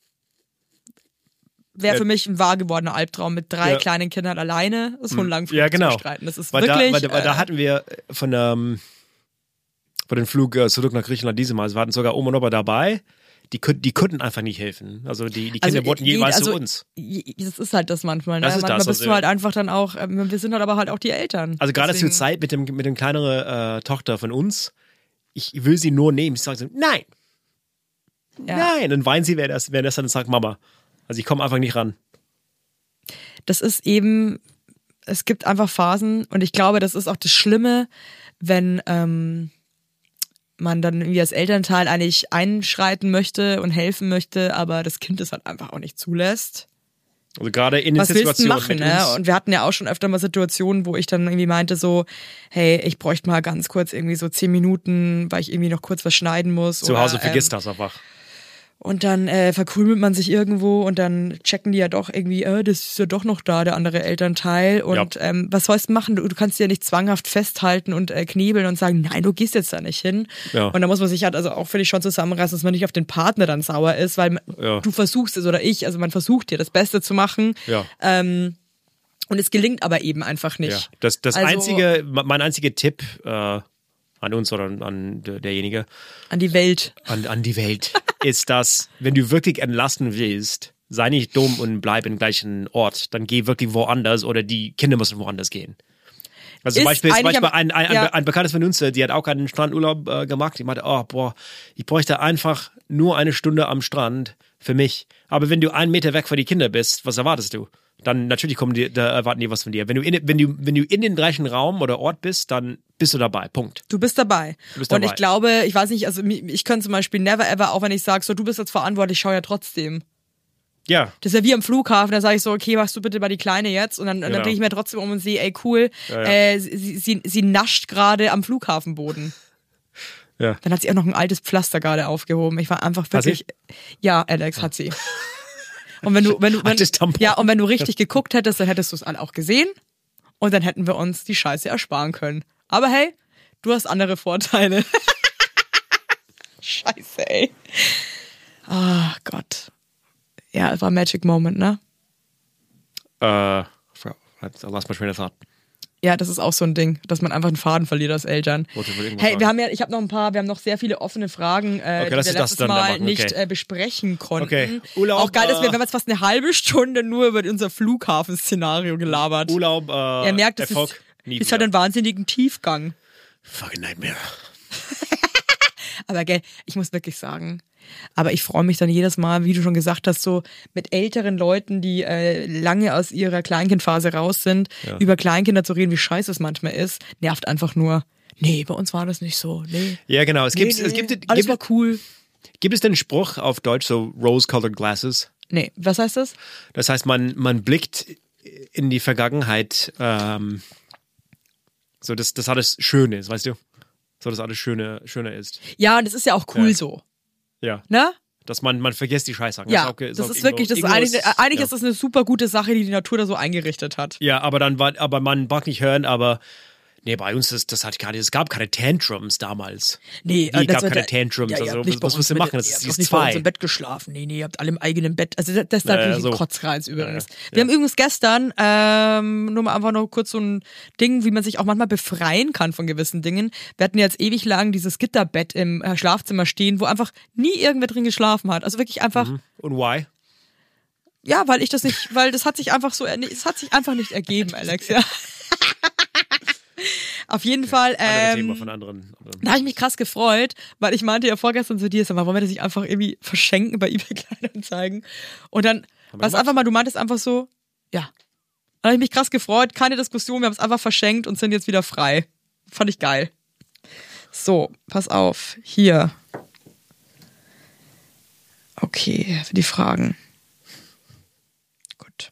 wäre für mich ein wahr gewordener Albtraum mit drei Ja. kleinen Kindern alleine, so einen langen Flug Ja, genau. zu bestreiten. Das ist Weil, wirklich. da, weil, weil da äh, hatten wir von, ähm, von dem Flug äh, zurück nach Griechenland diesem Mal, wir hatten sogar Oma und Opa dabei, die, konnten- die konnten einfach nicht helfen. Also die, die Kinder also, wollten je- jeweils also, zu uns. Das ist halt das manchmal. Ne? Das ist manchmal das, bist also, du halt einfach dann auch, ähm, wir sind halt aber halt auch die Eltern. Also gerade zur Deswegen- Zeit mit dem mit dem kleineren äh, Tochter von uns, ich will sie nur nehmen. Ich sage so, nein, Ja. nein. Dann weint sie, wer das, wer das dann sagt, Mama. Also ich komme einfach nicht ran. das ist eben, es gibt einfach Phasen und ich glaube, das ist auch das Schlimme, wenn ähm, man dann irgendwie als Elternteil eigentlich einschreiten möchte und helfen möchte, aber das Kind es halt einfach auch nicht zulässt. Also gerade in den Was willst du Situationen machen, ne? Und wir hatten ja auch schon öfter mal Situationen, wo ich dann irgendwie meinte so, hey, ich bräuchte mal ganz kurz irgendwie so zehn Minuten, weil ich irgendwie noch kurz was schneiden muss. Zu Hause vergisst ähm, das einfach. Und dann äh, verkrümelt man sich irgendwo und dann checken die ja doch irgendwie, äh, das ist ja doch noch da, der andere Elternteil. Und Ja. ähm, was sollst du machen? Du, du kannst dich ja nicht zwanghaft festhalten und äh, knebeln und sagen, nein, du gehst jetzt da nicht hin. Ja. Und da muss man sich halt also auch finde ich schon zusammenreißen, dass man nicht auf den Partner dann sauer ist, weil Ja. du versuchst es oder ich, also man versucht dir das Beste zu machen. Ja. Ähm, und es gelingt aber eben einfach nicht. Ja. Das, das Also- einzige, mein einziger Tipp äh, an uns oder an der- derjenige, An die Welt. an, an die Welt, ist, dass, wenn du wirklich entlasten willst, sei nicht dumm und bleib im gleichen Ort. Dann geh wirklich woanders oder die Kinder müssen woanders gehen. Also zum Beispiel, zum Beispiel ein, ein, ja. ein, ein Bekanntes von uns, äh, die hat auch einen Strandurlaub äh, gemacht. Die meinte, oh, boah, ich bräuchte einfach nur eine Stunde am Strand für mich. Aber wenn du einen Meter weg von die Kinder bist, was erwartest du? Dann natürlich kommen die, da erwarten die was von dir. Wenn du in, wenn du, wenn du in den gleichen Raum oder Ort bist, dann bist du dabei. Punkt. Du bist dabei. Du bist und dabei. ich glaube, ich weiß nicht, also ich könnte zum Beispiel never ever, auch wenn ich sage, so du bist jetzt verantwortlich, schau ja trotzdem. Ja, Das ist ja wie am Flughafen, da sage ich so, okay, machst du bitte mal die Kleine jetzt und dann, und dann Genau. drehe ich mir trotzdem um und sehe, ey cool, Ja, ja. Äh, sie, sie, sie nascht gerade am Flughafenboden. ja. Dann hat sie auch noch ein altes Pflaster gerade aufgehoben. Ich war einfach wirklich. Ja, Alex hat sie. <laughs> Und wenn du, wenn du, wenn, ja, und wenn du richtig geguckt hättest, dann hättest du es alle auch gesehen und dann hätten wir uns die Scheiße ersparen können. Aber hey, du hast andere Vorteile. <laughs> Scheiße, ey. Ah Gott. Ja, es war Magic Moment, ne? Äh, I lost my train of thought. Ja, das ist auch so ein Ding, dass man einfach einen Faden verliert als Eltern. Hey, wir haben ja, ich habe noch ein paar, wir haben noch sehr viele offene Fragen, äh, Okay, die wir letztes Mal machen, nicht okay. äh, besprechen konnten. Okay, Urlaub, auch geil, dass wir, äh, wir haben jetzt fast eine halbe Stunde nur über unser Flughafenszenario gelabert. Urlaub, äh, Er merkt, es ist, ist halt einen wahnsinnigen Tiefgang. Fucking Nightmare. <laughs> Aber gell, ich muss wirklich sagen, aber ich freue mich dann jedes Mal, wie du schon gesagt hast, so mit älteren Leuten, die äh, lange aus ihrer Kleinkindphase raus sind, über Kleinkinder zu reden, wie scheiße es manchmal ist, nervt einfach nur. Nee, bei uns war das nicht so. Nee. Ja, genau. Es gibt, nee, es nee, gibt, alles gibt, war cool. gibt es den Spruch auf Deutsch, so rose-colored glasses? Nee, was heißt das? Das heißt, man, man blickt in die Vergangenheit, ähm, so dass das alles schön ist, weißt du? So dass alles schöne, schöner ist. Ja, und das ist ja auch cool Ja. so. Ja. Ne? Dass man, man vergisst die Scheißsachen. Ja, auch das auch ist irgendwo- wirklich, das ist eigentlich, ist- eigentlich ja. ist das eine super gute Sache, die die Natur da so eingerichtet hat. Ja, aber dann war, aber man mag nicht hören, aber nee, bei uns, das, das hat keine, es gab keine Tantrums damals. Nee, Wie, äh, das gab keine Tantrums, Ja, also nicht was- willst du machen? Das ihr ist- nicht bei uns zwei. im Bett geschlafen. Nee, nee, ihr habt alle im eigenen Bett. Also das, das ist natürlich ja, so. ein Kotzreiz übrigens. Ja, Wir ja. haben übrigens gestern, ähm, nur mal einfach noch kurz so ein Ding, wie man sich auch manchmal befreien kann von gewissen Dingen. Wir hatten jetzt ewig lang dieses Gitterbett im äh, Schlafzimmer stehen, wo einfach nie irgendwer drin geschlafen hat. Also wirklich einfach, Und why? ja, weil ich das nicht, weil das hat sich einfach so, es hat sich einfach nicht ergeben, Alex, ja. <laughs> Auf jeden Fall, Andere Thema ähm, von anderen. da habe ich mich krass gefreut, weil ich meinte ja vorgestern zu dir, sag mal, wollen wir das nicht einfach irgendwie verschenken bei eBay Kleinanzeigen? Und dann, was einfach mal, du meintest einfach so, ja. Da habe ich mich krass gefreut, keine Diskussion, wir haben es einfach verschenkt und sind jetzt wieder frei. Fand ich geil. So, pass auf, hier. Okay, für die Fragen. Gut.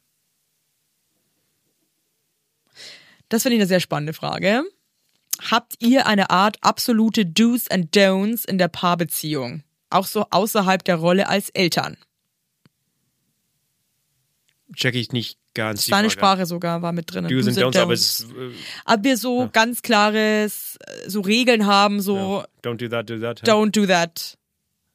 Das finde ich eine sehr spannende Frage. Habt ihr eine Art absolute Do's and Don'ts in der Paarbeziehung? Auch so außerhalb der Rolle als Eltern. Check ich nicht ganz. Deine. Sprache sogar war mit drin. Do's and Don'ts, aber es ist, äh, Ob wir so ganz klares, so Regeln haben, so ja. don't do that, do that. don't do that.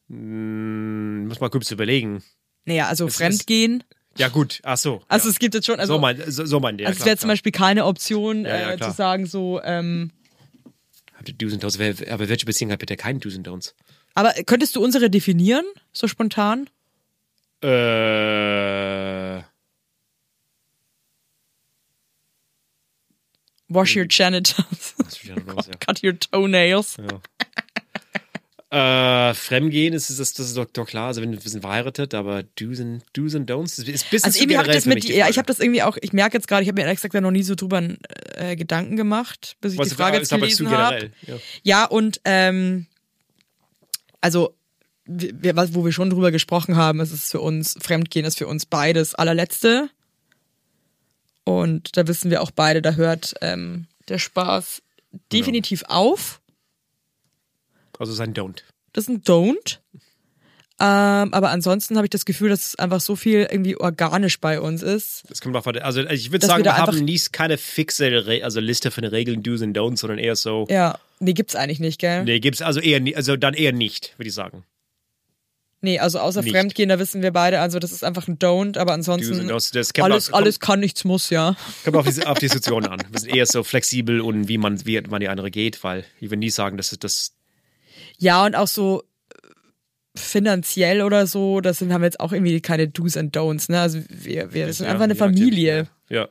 Hm, muss mal kurz überlegen. Naja, also Es ist- Fremdgehen. Ja, gut, ach so. Also ja. es gibt jetzt schon, also, so mein, so, so mein, ja, also es wäre zum. Beispiel keine Option Ja, ja, äh, zu sagen so, ähm, Do's Don'ts? Wer- Aber welche Beziehung hat bitte keinen Do's and Don'ts? aber könntest du unsere definieren, so spontan? Äh, Wash your genitals. <laughs> ja. Cut your toenails. Äh, Fremdgehen ist, ist, das ist doch, doch klar, also wenn wir sind verheiratet, aber Do's and, Do's and Don'ts ist, bisschen Also irgendwie habe ich das mit, ja, ich habe das irgendwie auch, ich merke jetzt gerade, ich habe mir ehrlich gesagt noch nie so drüber äh, Gedanken gemacht, bis ich Was die Frage jetzt gelesen habe. Ja. Ja, und ähm, also wir, wo wir schon drüber gesprochen haben, ist es für uns, Fremdgehen ist für uns beides allerletzte. Und da wissen wir auch beide, da hört ähm, der Spaß definitiv auf. Also sein Don't. Das ist ein Don't. Ähm, aber ansonsten habe ich das Gefühl, dass es einfach so viel irgendwie organisch bei uns ist. Das kommt auf, also ich würde sagen, wir wir, haben nicht keine fixe Re also Liste von Regeln, Do's and Don'ts, sondern eher so, Ja, nee, gibt's eigentlich nicht, gell? nee, gibt's also eher, also dann eher nicht, würde ich sagen. Nee, also außer Nicht. Fremdgehen, da wissen wir beide, also das ist einfach ein Don't, aber ansonsten alles, auf, alles kann, nichts muss, ja. kommt auf, die, auf <laughs> die Situation an. Wir sind eher so flexibel und wie man, wie man die andere geht, weil ich würde nie sagen, dass das, Ja, und auch so äh, finanziell oder so, das sind, haben wir jetzt auch irgendwie keine Do's and Don'ts, ne? Also wir, wir sind ja, einfach eine Familie. Ja.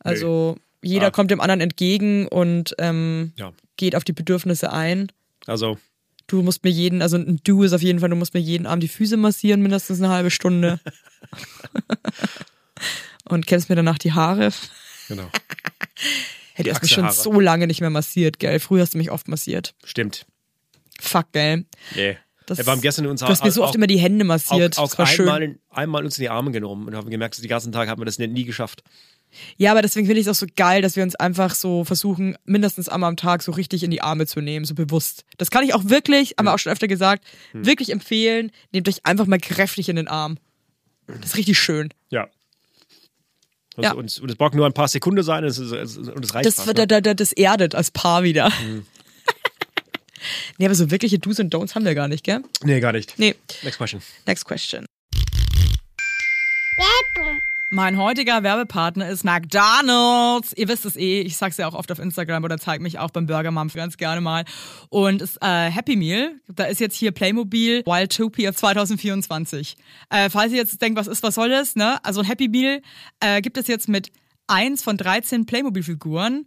Also jeder Ah. kommt dem anderen entgegen und ähm, Ja. geht auf die Bedürfnisse ein. Also, Du musst mir jeden, also ein Do ist auf jeden Fall, du musst mir jeden Abend die Füße massieren, mindestens eine halbe Stunde. <laughs> und kämmst mir danach die Haare. genau. <laughs> Hey, du hast mich schon so lange nicht mehr massiert, gell? Früher hast du mich oft massiert. Stimmt. Fuck, gell? Nee. Das, wir haben gestern unserer du hast mir so oft immer die Hände massiert. auch, auch das war schön. einmal, einmal uns in die Arme genommen und haben gemerkt, den ganzen Tag haben wir das nie geschafft. Ja, aber deswegen finde ich es auch so geil, dass wir uns einfach so versuchen, mindestens einmal am Tag so richtig in die Arme zu nehmen, so bewusst. Das kann ich auch wirklich, haben wir auch schon öfter gesagt, Hm. wirklich empfehlen. Nehmt euch einfach mal kräftig in den Arm. Das ist richtig schön. Ja. Und, Ja. und, und es braucht nur ein paar Sekunden sein und es, reicht Das, fast, ne? da, da, das erdet als Paar wieder. Hm. Nee, aber so wirkliche Do's und Don'ts haben wir gar nicht, gell? Nee, gar nicht. Nee. Next question. Next question. Mein heutiger Werbepartner ist McDonald's. Ihr wisst es eh, ich sag's ja auch oft auf Instagram oder zeig mich auch beim Burger Mom ganz gerne mal. Und es äh, Happy Meal, da ist jetzt hier Playmobil Wildtopia 2024. Äh, falls ihr jetzt denkt, was ist, was soll das, ne? Also ein Happy Meal äh, gibt es jetzt mit eins von 13 Playmobil-Figuren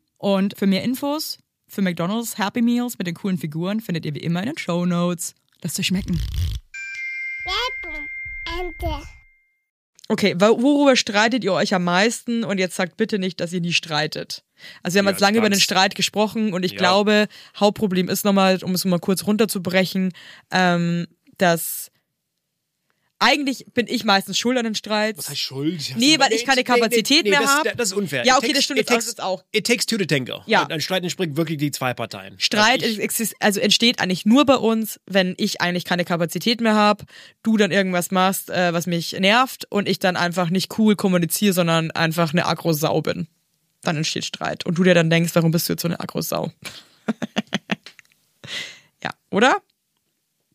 Und für mehr Infos für McDonalds Happy Meals mit den coolen Figuren findet ihr wie immer in den Show Notes. Lasst euch schmecken. Okay, wo- worüber streitet ihr euch am meisten? Und jetzt sagt bitte nicht, dass ihr nie streitet. Also wir haben Ja, jetzt lange über den Streit gesprochen und ich Ja. glaube, Hauptproblem ist nochmal, um es mal kurz runterzubrechen, ähm, dass eigentlich bin ich meistens schuld an den Streits. Was heißt Schuld? Nee, weil ich keine Kapazität mehr das, hab. Das ist unfair. Ja, okay, takes- das stimmt it takes- auch. It takes two to tango. Ja. Ein Streit entspringt wirklich die zwei Parteien. Streit Also ich, also entsteht eigentlich nur bei uns, wenn ich eigentlich keine Kapazität mehr habe, du dann irgendwas machst, äh, was mich nervt und ich dann einfach nicht cool kommuniziere, sondern einfach eine Agro-Sau bin. Dann entsteht Streit. Und du dir dann denkst, warum bist du jetzt so eine Agro-Sau? <laughs> ja, oder?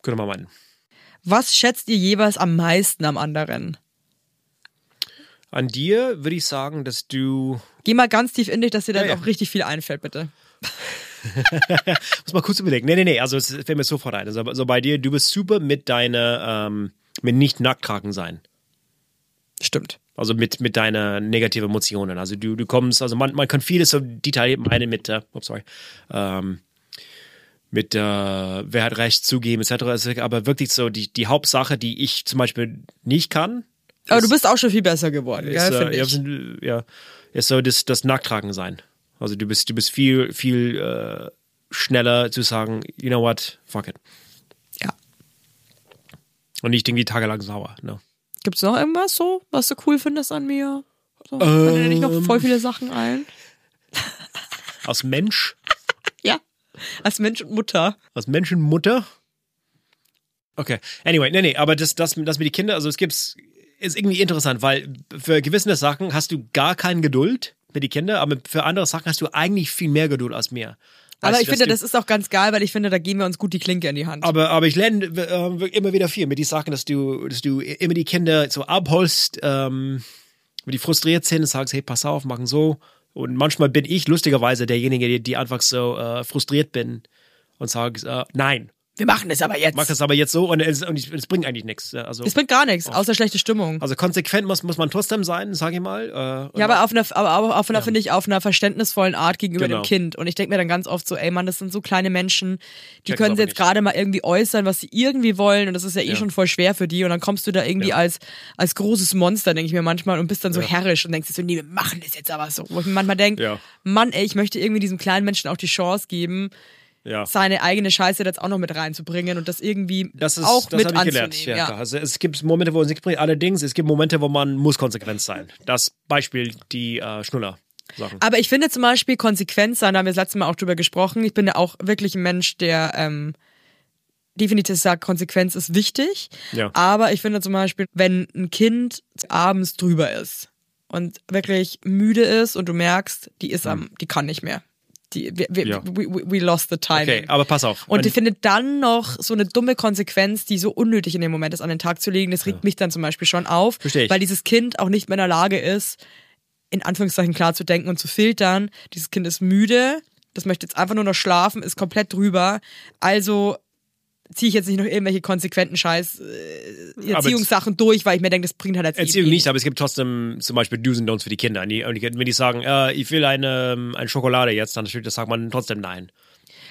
könnte man meinen. Was schätzt ihr jeweils am meisten am anderen? An dir würde ich sagen, dass du. Geh mal ganz tief in dich, dass dir dann Ja, ja. auch richtig viel einfällt, bitte. <laughs> Muss mal kurz überlegen. Nee, nee, nee. Also es fällt mir sofort ein. Also, also bei dir, du bist super mit deiner, ähm, mit nicht Nacktkragen sein. Stimmt. Also mit, mit deiner negativen Emotionen. Also du, du kommst, also man, man kann vieles so detailliert meinen mit, äh, oh, sorry, ähm, mit, äh, wer hat Recht zugeben, etc. Aber wirklich so die, die Hauptsache, die ich zum Beispiel nicht kann, Aber du bist auch schon viel besser geworden, ist, gell, äh, ja, ich. sind, ja, ist so das, das Nackttragen sein. Also du bist, du bist viel, viel äh, schneller zu sagen, you know what, fuck it. Ja. Und nicht irgendwie tagelang sauer. Ne? Gibt's noch irgendwas so, was du cool findest an mir? So, fallen dir nicht noch voll viele Sachen ein? Als Mensch. Als Mensch und Mutter. als Menschenmutter. Okay, anyway, nee, nee, aber das, das, das mit den Kindern, also es gibt's, ist irgendwie interessant, weil für gewisse Sachen hast du gar keine Geduld mit den Kindern, aber für andere Sachen hast du eigentlich viel mehr Geduld als mir. Aber Weißt ich du, finde, das ist auch ganz geil, weil ich finde, da geben wir uns gut die Klinke in die Hand. Aber, aber ich lerne äh, immer wieder viel mit den Sachen, dass du, dass du immer die Kinder so abholst, ähm, wenn die frustriert sind und sagst, hey, pass auf, machen so. Und manchmal bin ich lustigerweise derjenige, die, die einfach so äh, frustriert bin und sage, äh, nein, wir machen das aber jetzt. mach das aber jetzt so und es, und es bringt eigentlich nichts. Ja, Also, Es bringt gar nichts, außer schlechte Stimmung. also konsequent muss, muss man trotzdem sein, sage ich mal. Äh, Ja, aber auf einer, aber auch auf einer, finde ich, auf einer verständnisvollen Art gegenüber Genau. dem Kind. Und ich denke mir dann ganz oft so, ey Mann, das sind so kleine Menschen, die Check's können sie jetzt gerade mal irgendwie äußern, was sie irgendwie wollen. Und das ist ja eh Ja. schon voll schwer für die. Und dann kommst du da irgendwie Ja. als, als großes Monster, denke ich mir manchmal, und bist dann so herrisch und denkst dir so, nee, wir machen das jetzt aber so. Wo ich mir manchmal denke, Ja. Mann, ey, ich möchte irgendwie diesem kleinen Menschen auch die Chance geben, ja. seine eigene Scheiße jetzt auch noch mit reinzubringen und das irgendwie Das ist, auch das mit ich anzunehmen. gelernt. Ja, ja. Also es gibt Momente, wo es nicht bringt. Allerdings, es gibt Momente, wo man muss konsequent sein. Das Beispiel die äh, Schnuller. Sachen. Aber ich finde zum Beispiel Konsequenz sein, da haben wir das letzte Mal auch drüber gesprochen. Ich bin ja auch wirklich ein Mensch, der ähm, definitiv sagt, Konsequenz ist wichtig. Ja. Aber ich finde zum Beispiel, wenn ein Kind abends drüber ist und wirklich müde ist und du merkst, die ist am, die kann nicht mehr. Die, wir, wir. Ja. we, we, lost the timing. Okay, aber pass auf. Und ich finde dann noch so eine dumme Konsequenz, die so unnötig in dem Moment ist, an den Tag zu legen, das regt mich dann zum Beispiel schon auf, weil dieses Kind auch nicht mehr in der Lage ist, in Anführungszeichen klar zu denken und zu filtern. Dieses Kind ist müde, das möchte jetzt einfach nur noch schlafen, ist komplett drüber. Also ziehe ich jetzt nicht noch irgendwelche konsequenten Scheiß äh, Erziehungssachen durch, weil ich mir denke, das bringt halt als Erziehung eh nicht, aber es gibt trotzdem zum Beispiel Do's und Don'ts für die Kinder. Die, wenn die sagen, äh, ich will eine, ähm, eine Schokolade jetzt, dann natürlich, das sagt man trotzdem nein.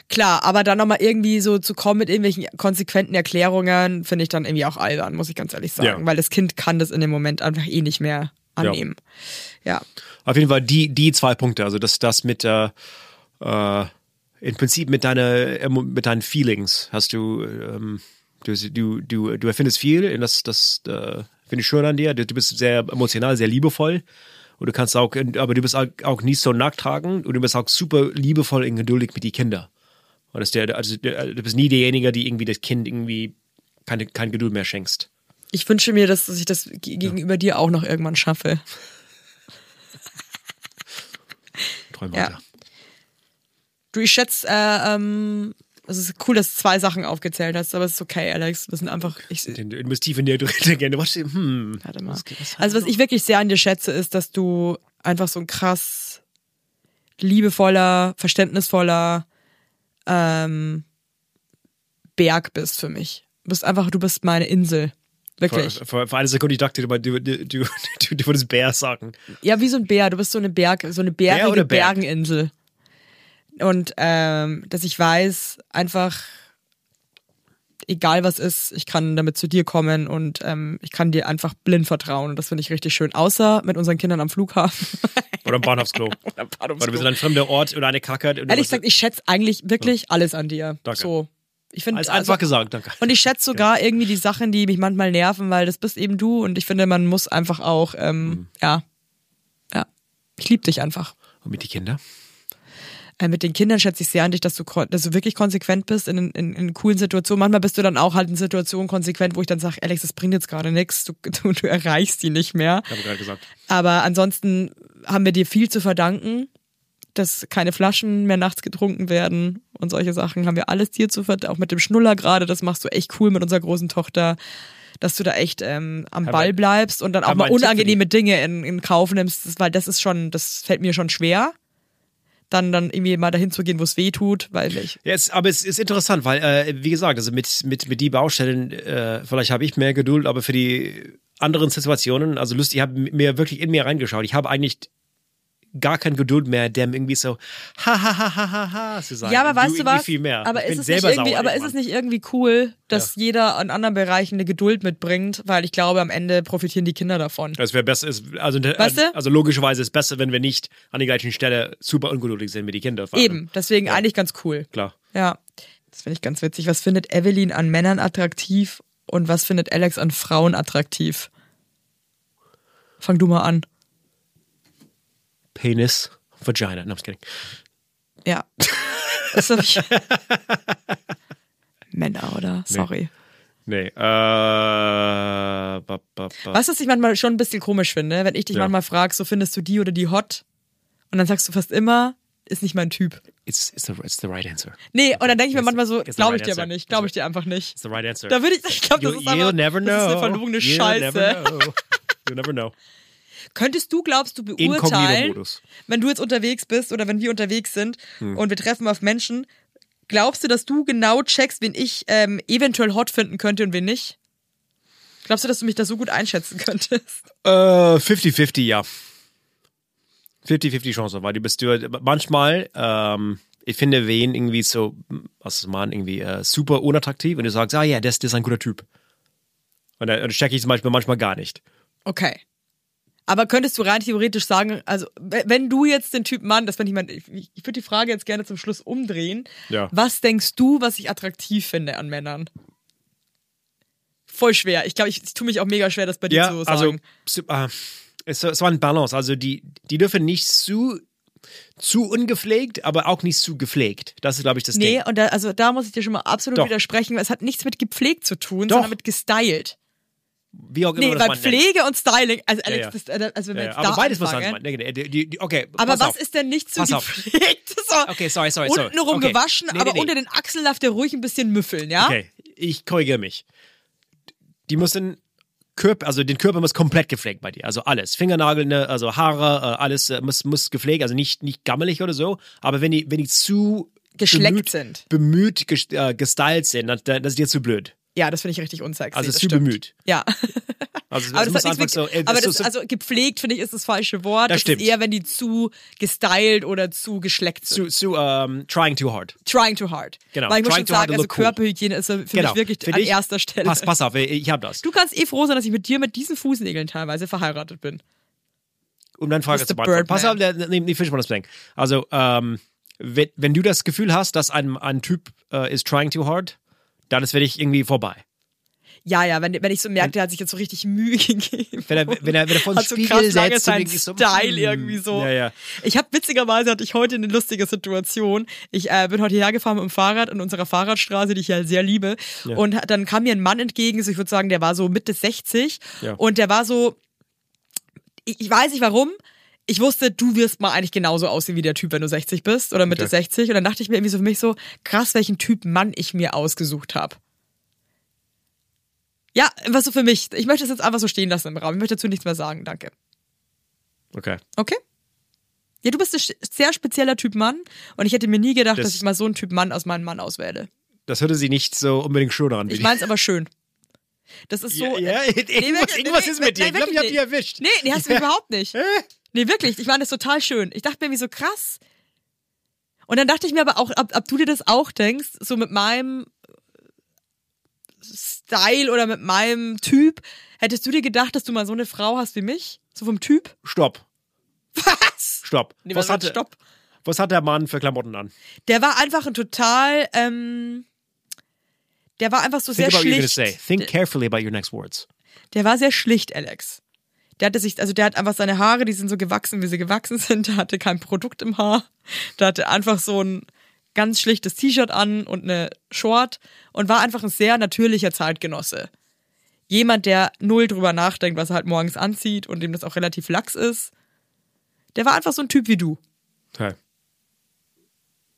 Klar, aber dann nochmal irgendwie so zu kommen mit irgendwelchen konsequenten Erklärungen, finde ich dann irgendwie auch albern, muss ich ganz ehrlich sagen. Ja. Weil das Kind kann das in dem Moment einfach eh nicht mehr annehmen. Ja. Auf jeden Fall die, die zwei Punkte, also das, das mit, äh, äh, im Prinzip mit deiner emo- mit deinen Feelings hast du ähm, du, du du du erfindest viel und das das äh, finde ich schön an dir. Du, du bist sehr emotional, sehr liebevoll und du kannst auch aber du bist auch, auch nicht so nachtragend und du bist auch super liebevoll und geduldig mit die Kinder. Und das der also du bist nie derjenige, die irgendwie das Kind irgendwie keine kein Geduld mehr schenkst. Ich wünsche mir, dass, ich das ge- gegenüber dir auch noch irgendwann schaffe. Träum Ja. Du, ich schätze, äh, ähm, es ist cool, dass du zwei Sachen aufgezählt hast, aber es ist okay, Alex. Wir sind einfach. Ich, Du du musst tief in dir drin gehen. Du warst, hm, warte mal. was- was- Also, was ich wirklich sehr an dir schätze, ist, dass du einfach so ein krass liebevoller, verständnisvoller ähm, Berg bist für mich. Du bist einfach, du bist meine Insel. Wirklich. Für, für, für eine Sekunde ich dachte, du, du, du, du, <laughs> du, würdest Bär sagen. Ja, wie so ein Bär. Du bist so eine Berg, so eine bergige oder Berg? Bergeninsel. Und ähm, dass ich weiß, einfach, egal was ist, ich kann damit zu dir kommen und ähm, ich kann dir einfach blind vertrauen. Und das finde ich richtig schön. Außer mit unseren Kindern am Flughafen. <laughs> <laughs> Oder am Bahnhofsklo. Weil du bist in einem fremden Ort oder eine Kacke. du Ehrlich gesagt, ich schätze eigentlich wirklich alles an dir. Danke. So. Ich finde Alles also, einfach gesagt, danke. Und ich schätze sogar irgendwie die Sachen, die mich manchmal nerven, weil das bist eben du und ich finde, man muss einfach auch, ähm, Mhm. ja, ja, ich liebe dich einfach. Und mit die Kinder? Äh, mit den Kindern schätze ich sehr an dich, dass du, dass du wirklich konsequent bist in, in, in coolen Situationen. Manchmal bist du dann auch halt in Situationen konsequent, wo ich dann sage, Alex, das bringt jetzt gerade nichts, du, <laughs> du, du erreichst die nicht mehr. Ich habe gerade gesagt. Aber ansonsten haben wir dir viel zu verdanken, dass keine Flaschen mehr nachts getrunken werden und solche Sachen haben wir alles dir zu verdanken. Auch mit dem Schnuller gerade, das machst du echt cool mit unserer großen Tochter, dass du da echt ähm, am Ball bleibst und dann auch mal unangenehme Dinge in, in Kauf nimmst, weil das ist schon, das fällt mir schon schwer. Dann, dann irgendwie mal dahin zu gehen, wo es weh tut, weil ich. Ja, es, aber es ist interessant, weil, äh, wie gesagt, also mit, mit, mit die Baustellen, äh, vielleicht habe ich mehr Geduld, aber für die anderen Situationen, also lustig, ich habe mir wirklich in mir reingeschaut. Ich habe eigentlich gar keine Geduld mehr, dem irgendwie so ha ha ha ha ha ha zu sagen. Ja, aber weißt du was? Viel mehr. Aber, ist es, nicht irgendwie, aber ist es nicht irgendwie cool, dass jeder in anderen Bereichen eine Geduld mitbringt? Weil ich glaube, am Ende profitieren die Kinder davon. Es wäre besser, es, also, Weißt du? also logischerweise ist es besser, wenn wir nicht an der gleichen Stelle super ungeduldig sind Kindern. vor allem. Eben, deswegen eigentlich ganz cool. Klar. Ja, das finde ich ganz witzig. Was findet Evelyn an Männern attraktiv und was findet Alex an Frauen attraktiv? Fang du mal an. Penis, Vagina. No, I'm just kidding. Ja. <laughs> Männer, oder? Sorry. Nee. Äh, ba, ba, ba. Weißt du, was ich manchmal schon ein bisschen komisch finde? Wenn ich dich Ja. manchmal frage, so findest du die oder die hot? Und dann sagst du fast immer, ist nicht mein Typ. It's, it's, the, it's the right answer. Nee, und dann denke ich mir manchmal so, glaube ich dir aber nicht, glaube ich dir einfach nicht. It's the right answer. Da würde ich, ich glaube, das ist einfach, You'll das ist eine verlogene You'll Scheiße. Never know. You'll never know. Könntest du, glaubst du, beurteilen, wenn du jetzt unterwegs bist oder wenn wir unterwegs sind Hm. und wir treffen auf Menschen, glaubst du, dass du genau checkst, wen ich ähm, eventuell hot finden könnte und wen nicht? Glaubst du, dass du mich da so gut einschätzen <laughs> könntest? Äh, 50-50, ja. 50-50 Chance, weil du bist du manchmal, ähm, ich finde wen irgendwie so, was ist man, irgendwie äh, super unattraktiv und du sagst, ah ja, das, das ist ein guter Typ. Und dann, dann checke ich zum Beispiel manchmal gar nicht. Okay. Aber könntest du rein theoretisch sagen, also wenn du jetzt den Typ Mann, das fände ich mal, ich, ich würde die Frage jetzt gerne zum Schluss umdrehen. Ja. Was denkst du, was ich attraktiv finde an Männern? Voll schwer. Ich glaube, ich, ich tue mich auch mega schwer, das bei dir Ja, zu also sagen. so, äh, es, es war ein Balance. Also die, die dürfen nicht zu, zu ungepflegt, aber auch nicht zu gepflegt. Das ist, glaube ich, das Nee, Ding. und da, also da muss ich dir schon mal absolut Doch. widersprechen, weil es hat nichts mit gepflegt zu tun, Doch. sondern mit gestylt. Wie auch immer Nee, weil man nennt. Pflege und Styling, also Alex, ja. das, äh, also wenn wir Ja, jetzt ja, aber beides anfangen, sein. Nee, nee, die, die, okay, Aber was auf. ist denn nicht so Pass gepflegt? <laughs> So, Okay, sorry, sorry, sorry. Untenrum Okay. gewaschen, Nee, aber nee, nee. unter den Achseln darf der ruhig ein bisschen müffeln, ja? Okay, ich korrigiere mich. Die müssen Körper, also den Körper muss komplett gepflegt bei dir. Also alles. Fingernagel, ne, also Haare, äh, alles äh, muss, muss gepflegt, also nicht, nicht gammelig oder so. Aber wenn die, wenn die zu Geschleckt bemüht, sind. Bemüht äh, gestylt sind, dann, dann das ist dir zu blöd. Ja, das finde ich richtig unsexy. Also das zu bemüht. Ja. Also <laughs> das, aber das muss nichts einfach so. äh, aber das, so- also gepflegt, finde ich, ist das falsche Wort. Das Das, stimmt. ist eher, wenn die zu gestylt oder zu geschleckt sind. zu, zu ähm, trying too hard. Trying too hard. Genau. Weil ich muss Trying schon too hard sagen, also look cool. Körperhygiene ist für Genau. mich wirklich Für an dich- erster Stelle. Pass, pass auf, ich habe das. Du kannst eh froh sein, dass ich mit dir mit diesen Fußnägeln teilweise verheiratet bin. um deine Frage zu beantworten. Pass auf, nee, nee, Fischmann das Blank. Also, ähm, wenn, wenn du das Gefühl hast, dass ein, ein Typ äh, is trying too hard, dann ist für dich irgendwie vorbei. Ja, ja, wenn, wenn ich so merke, der hat sich jetzt so richtig Mühe <laughs> gegeben. Wenn er, wenn er, wenn er von Hat so Spiegel krass lange setzt und sein irgendwie so, Style hm, irgendwie so. Ja, ja. Ich habe witzigerweise hatte ich heute eine lustige Situation. Ich äh, bin heute hergefahren mit dem Fahrrad in unserer Fahrradstraße, die ich ja sehr liebe. Ja. Und dann kam mir ein Mann entgegen, so ich würde sagen, der war so Mitte 60 Ja. und der war so, ich, ich weiß nicht warum. Ich wusste, du wirst mal eigentlich genauso aussehen wie der Typ, wenn du 60 bist oder Mitte Okay. 60. Und dann dachte ich mir irgendwie so für mich so, krass, welchen Typ Mann ich mir ausgesucht habe. Ja, was so für mich. Ich möchte es jetzt einfach so stehen lassen im Raum. Ich möchte dazu nichts mehr sagen. Danke. Okay. Okay? Ja, du bist ein sehr spezieller Typ Mann und ich hätte mir nie gedacht, Das- dass ich mal so einen Typ Mann aus meinem Mann auswähle. Das hörte sie nicht so unbedingt schön an. Ich meine es aber schön. Das ist so. Ja, ja, <laughs> Nee, irgendwas, wirklich- irgendwas nee, ist mit dir. nee, Ich glaube, ich hab wirklich dich erwischt. Nee, nee, hast du mich <laughs> überhaupt nicht. Nee, wirklich. Ich meine das total schön. Ich dachte mir irgendwie so krass. Und dann dachte ich mir aber auch, ob, ob du dir das auch denkst, so mit meinem Style oder mit meinem Typ, hättest du dir gedacht, dass du mal so eine Frau hast wie mich? So vom Typ? Stopp, Was? stopp. Nee, was, was hat, Stopp? was hat der Mann für Klamotten an? Der war einfach ein total, ähm, der war einfach so Think sehr about what you're gonna schlicht. say. Think carefully about your next words. Der war sehr schlicht, Alex. Der hatte sich, also der hat einfach seine Haare, die sind so gewachsen, wie sie gewachsen <laughs> sind. Der hatte kein Produkt im Haar. Der hatte einfach so ein ganz schlichtes T-Shirt an und eine Short und war einfach ein sehr natürlicher Zeitgenosse. Jemand, der null drüber nachdenkt, was er halt morgens anzieht und dem das auch relativ lax ist. Der war einfach so ein Typ wie du. Okay.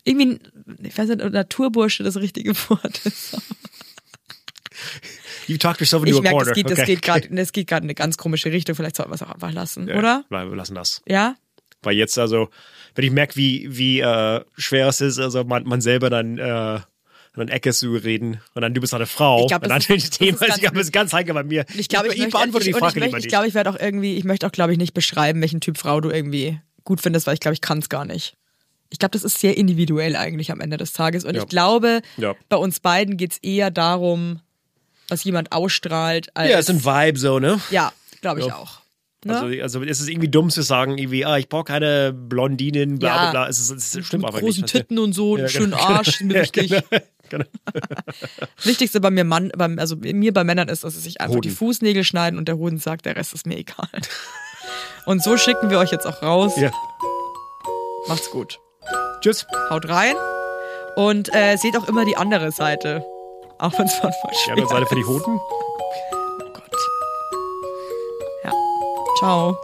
Irgendwie, ich weiß nicht, ob Naturbursche das richtige Wort ist. <laughs> You talked yourself into Ich a merke, corner. das geht, das okay. geht gerade, <laughs> das geht gerade in eine ganz komische Richtung. Vielleicht sollten wir es auch einfach lassen, Ja, oder? Weil wir lassen das. Ja? Weil jetzt also, wenn ich merke, wie, wie äh, schwer es ist, also man, man selber dann äh, an Ecke zu reden und dann du bist eine Frau. Ich glaub, und dann <laughs> ist- das Thema ist ich glaube, das ist ganz heikel bei mir. Ich glaube, ich, ich möchte, ich, die Frage und ich, möchte, ich nicht. glaube, ich werde auch irgendwie, ich möchte auch, glaube ich, nicht beschreiben, welchen Typ Frau du irgendwie gut findest, weil ich glaube, ich kann es gar nicht. Ich glaube, das ist sehr individuell eigentlich am Ende des Tages. Und Ja. ich glaube, Ja. bei uns beiden geht es eher darum, was jemand ausstrahlt, als. ja, es ist ein Vibe so, ne? Ja, glaube ich Ja. auch. Ne? Also, also es ist irgendwie dumm zu sagen, irgendwie, ah, ich brauche keine Blondinen, bla Ja. bla bla. Es, ist, es stimmt Mit einfach großen nicht. Titten und so, Ja, einen schönen <laughs> genau. Arsch, ist mir wichtig. genau. genau. Das <laughs> Wichtigste bei mir Mann, beim, also mir bei Männern ist, dass sie sich einfach Hoden. die Fußnägel schneiden und der Hoden sagt, der Rest ist mir egal. <laughs> Und so schicken wir euch jetzt auch raus. Ja. Macht's gut. Tschüss. Haut rein und äh, seht auch immer die andere Seite. Auch wenn es manchmal Die schwer andere Seite für die Hoden. Oh Gott. Ja. Ciao.